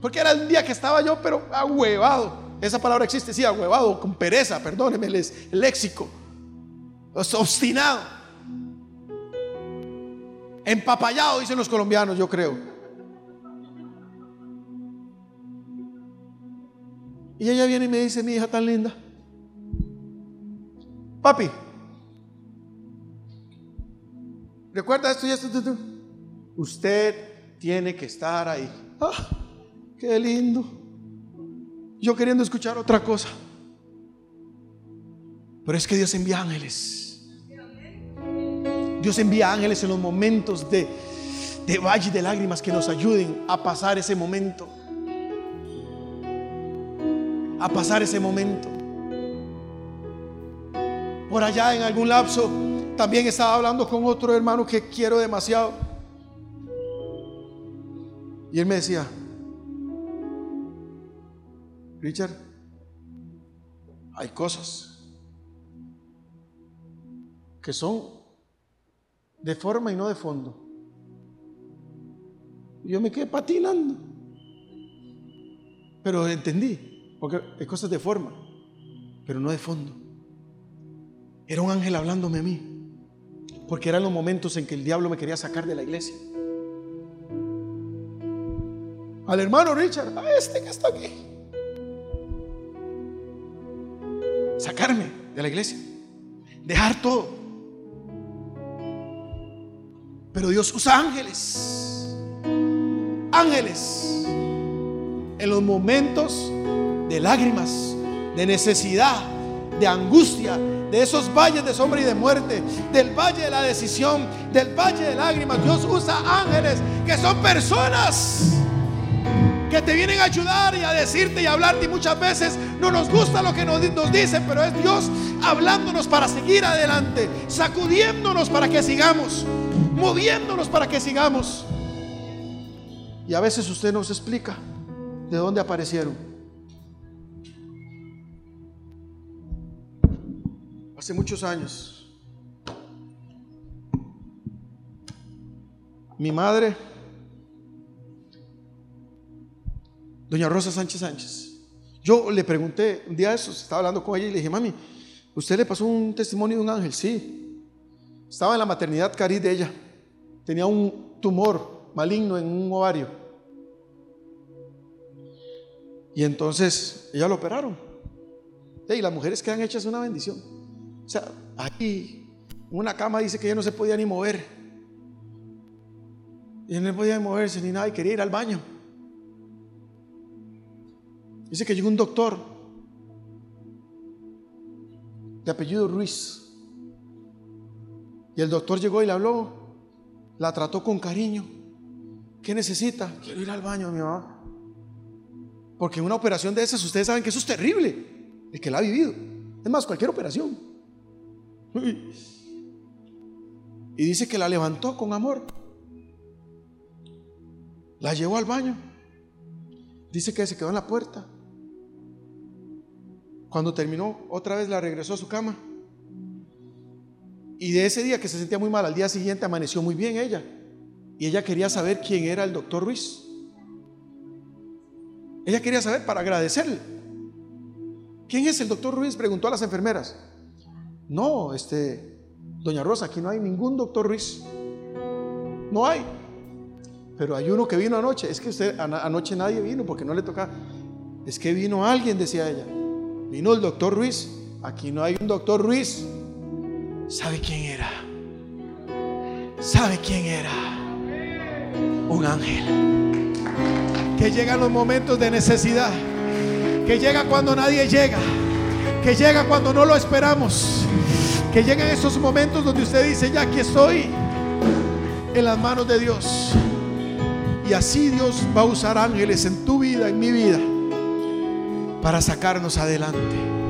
[SPEAKER 1] porque era el día que estaba yo, pero ahuevado. Esa palabra existe, sí, ahuevado, con pereza, perdóneme el léxico obstinado, empapallado, dicen los colombianos, yo creo. Y ella viene y me dice, mi hija tan linda, papi, recuerda esto y esto, usted tiene que estar ahí. Ah, qué lindo. Yo queriendo escuchar otra cosa. Pero es que Dios envía ángeles Dios envía ángeles en los momentos de, de valle de lágrimas que nos ayuden a pasar ese momento. A pasar ese momento. Por allá en algún lapso también estaba hablando con otro hermano que quiero demasiado. Y él me decía, Richard, hay cosas que son de forma y no de fondo. yo me quedé patinando. Pero entendí, porque hay cosas de forma, pero no de fondo. Era un ángel hablándome a mí, porque eran los momentos en que el diablo me quería sacar de la iglesia. Al hermano Richard, a este que está aquí. Sacarme de la iglesia. Dejar todo. Pero Dios usa ángeles. Ángeles. En los momentos de lágrimas, de necesidad, de angustia, de esos valles de sombra y de muerte, del valle de la decisión, del valle de lágrimas. Dios usa ángeles que son personas que te vienen a ayudar y a decirte y a hablarte y muchas veces no nos gusta lo que nos, nos dicen, pero es Dios hablándonos para seguir adelante, sacudiéndonos para que sigamos moviéndonos para que sigamos. Y a veces usted nos explica de dónde aparecieron. Hace muchos años, mi madre, doña Rosa Sánchez Sánchez, yo le pregunté, un día eso, estaba hablando con ella y le dije, mami, ¿usted le pasó un testimonio de un ángel? Sí. Estaba en la maternidad cariz de ella. Tenía un tumor maligno en un ovario. Y entonces ella lo operaron. Y las mujeres quedan hechas una bendición. O sea, aquí, en una cama dice que ella no se podía ni mover. Y no podía moverse ni nada y quería ir al baño. Dice que llegó un doctor de apellido Ruiz. Y el doctor llegó y le habló, la trató con cariño. ¿Qué necesita? Quiero ir al baño, mi mamá. Porque una operación de esas, ustedes saben que eso es terrible. El que la ha vivido. Es más, cualquier operación. Y dice que la levantó con amor. La llevó al baño. Dice que se quedó en la puerta. Cuando terminó, otra vez la regresó a su cama. Y de ese día que se sentía muy mal, al día siguiente amaneció muy bien ella. Y ella quería saber quién era el doctor Ruiz. Ella quería saber para agradecerle. ¿Quién es el doctor Ruiz? Preguntó a las enfermeras. No, este, doña Rosa, aquí no hay ningún doctor Ruiz. No hay. Pero hay uno que vino anoche. Es que anoche nadie vino porque no le toca. Es que vino alguien, decía ella. Vino el doctor Ruiz. Aquí no hay un doctor Ruiz. ¿Sabe quién era? ¿Sabe quién era? Un ángel. Que llega en los momentos de necesidad. Que llega cuando nadie llega. Que llega cuando no lo esperamos. Que llega en esos momentos donde usted dice, ya aquí estoy en las manos de Dios. Y así Dios va a usar ángeles en tu vida, en mi vida para sacarnos adelante.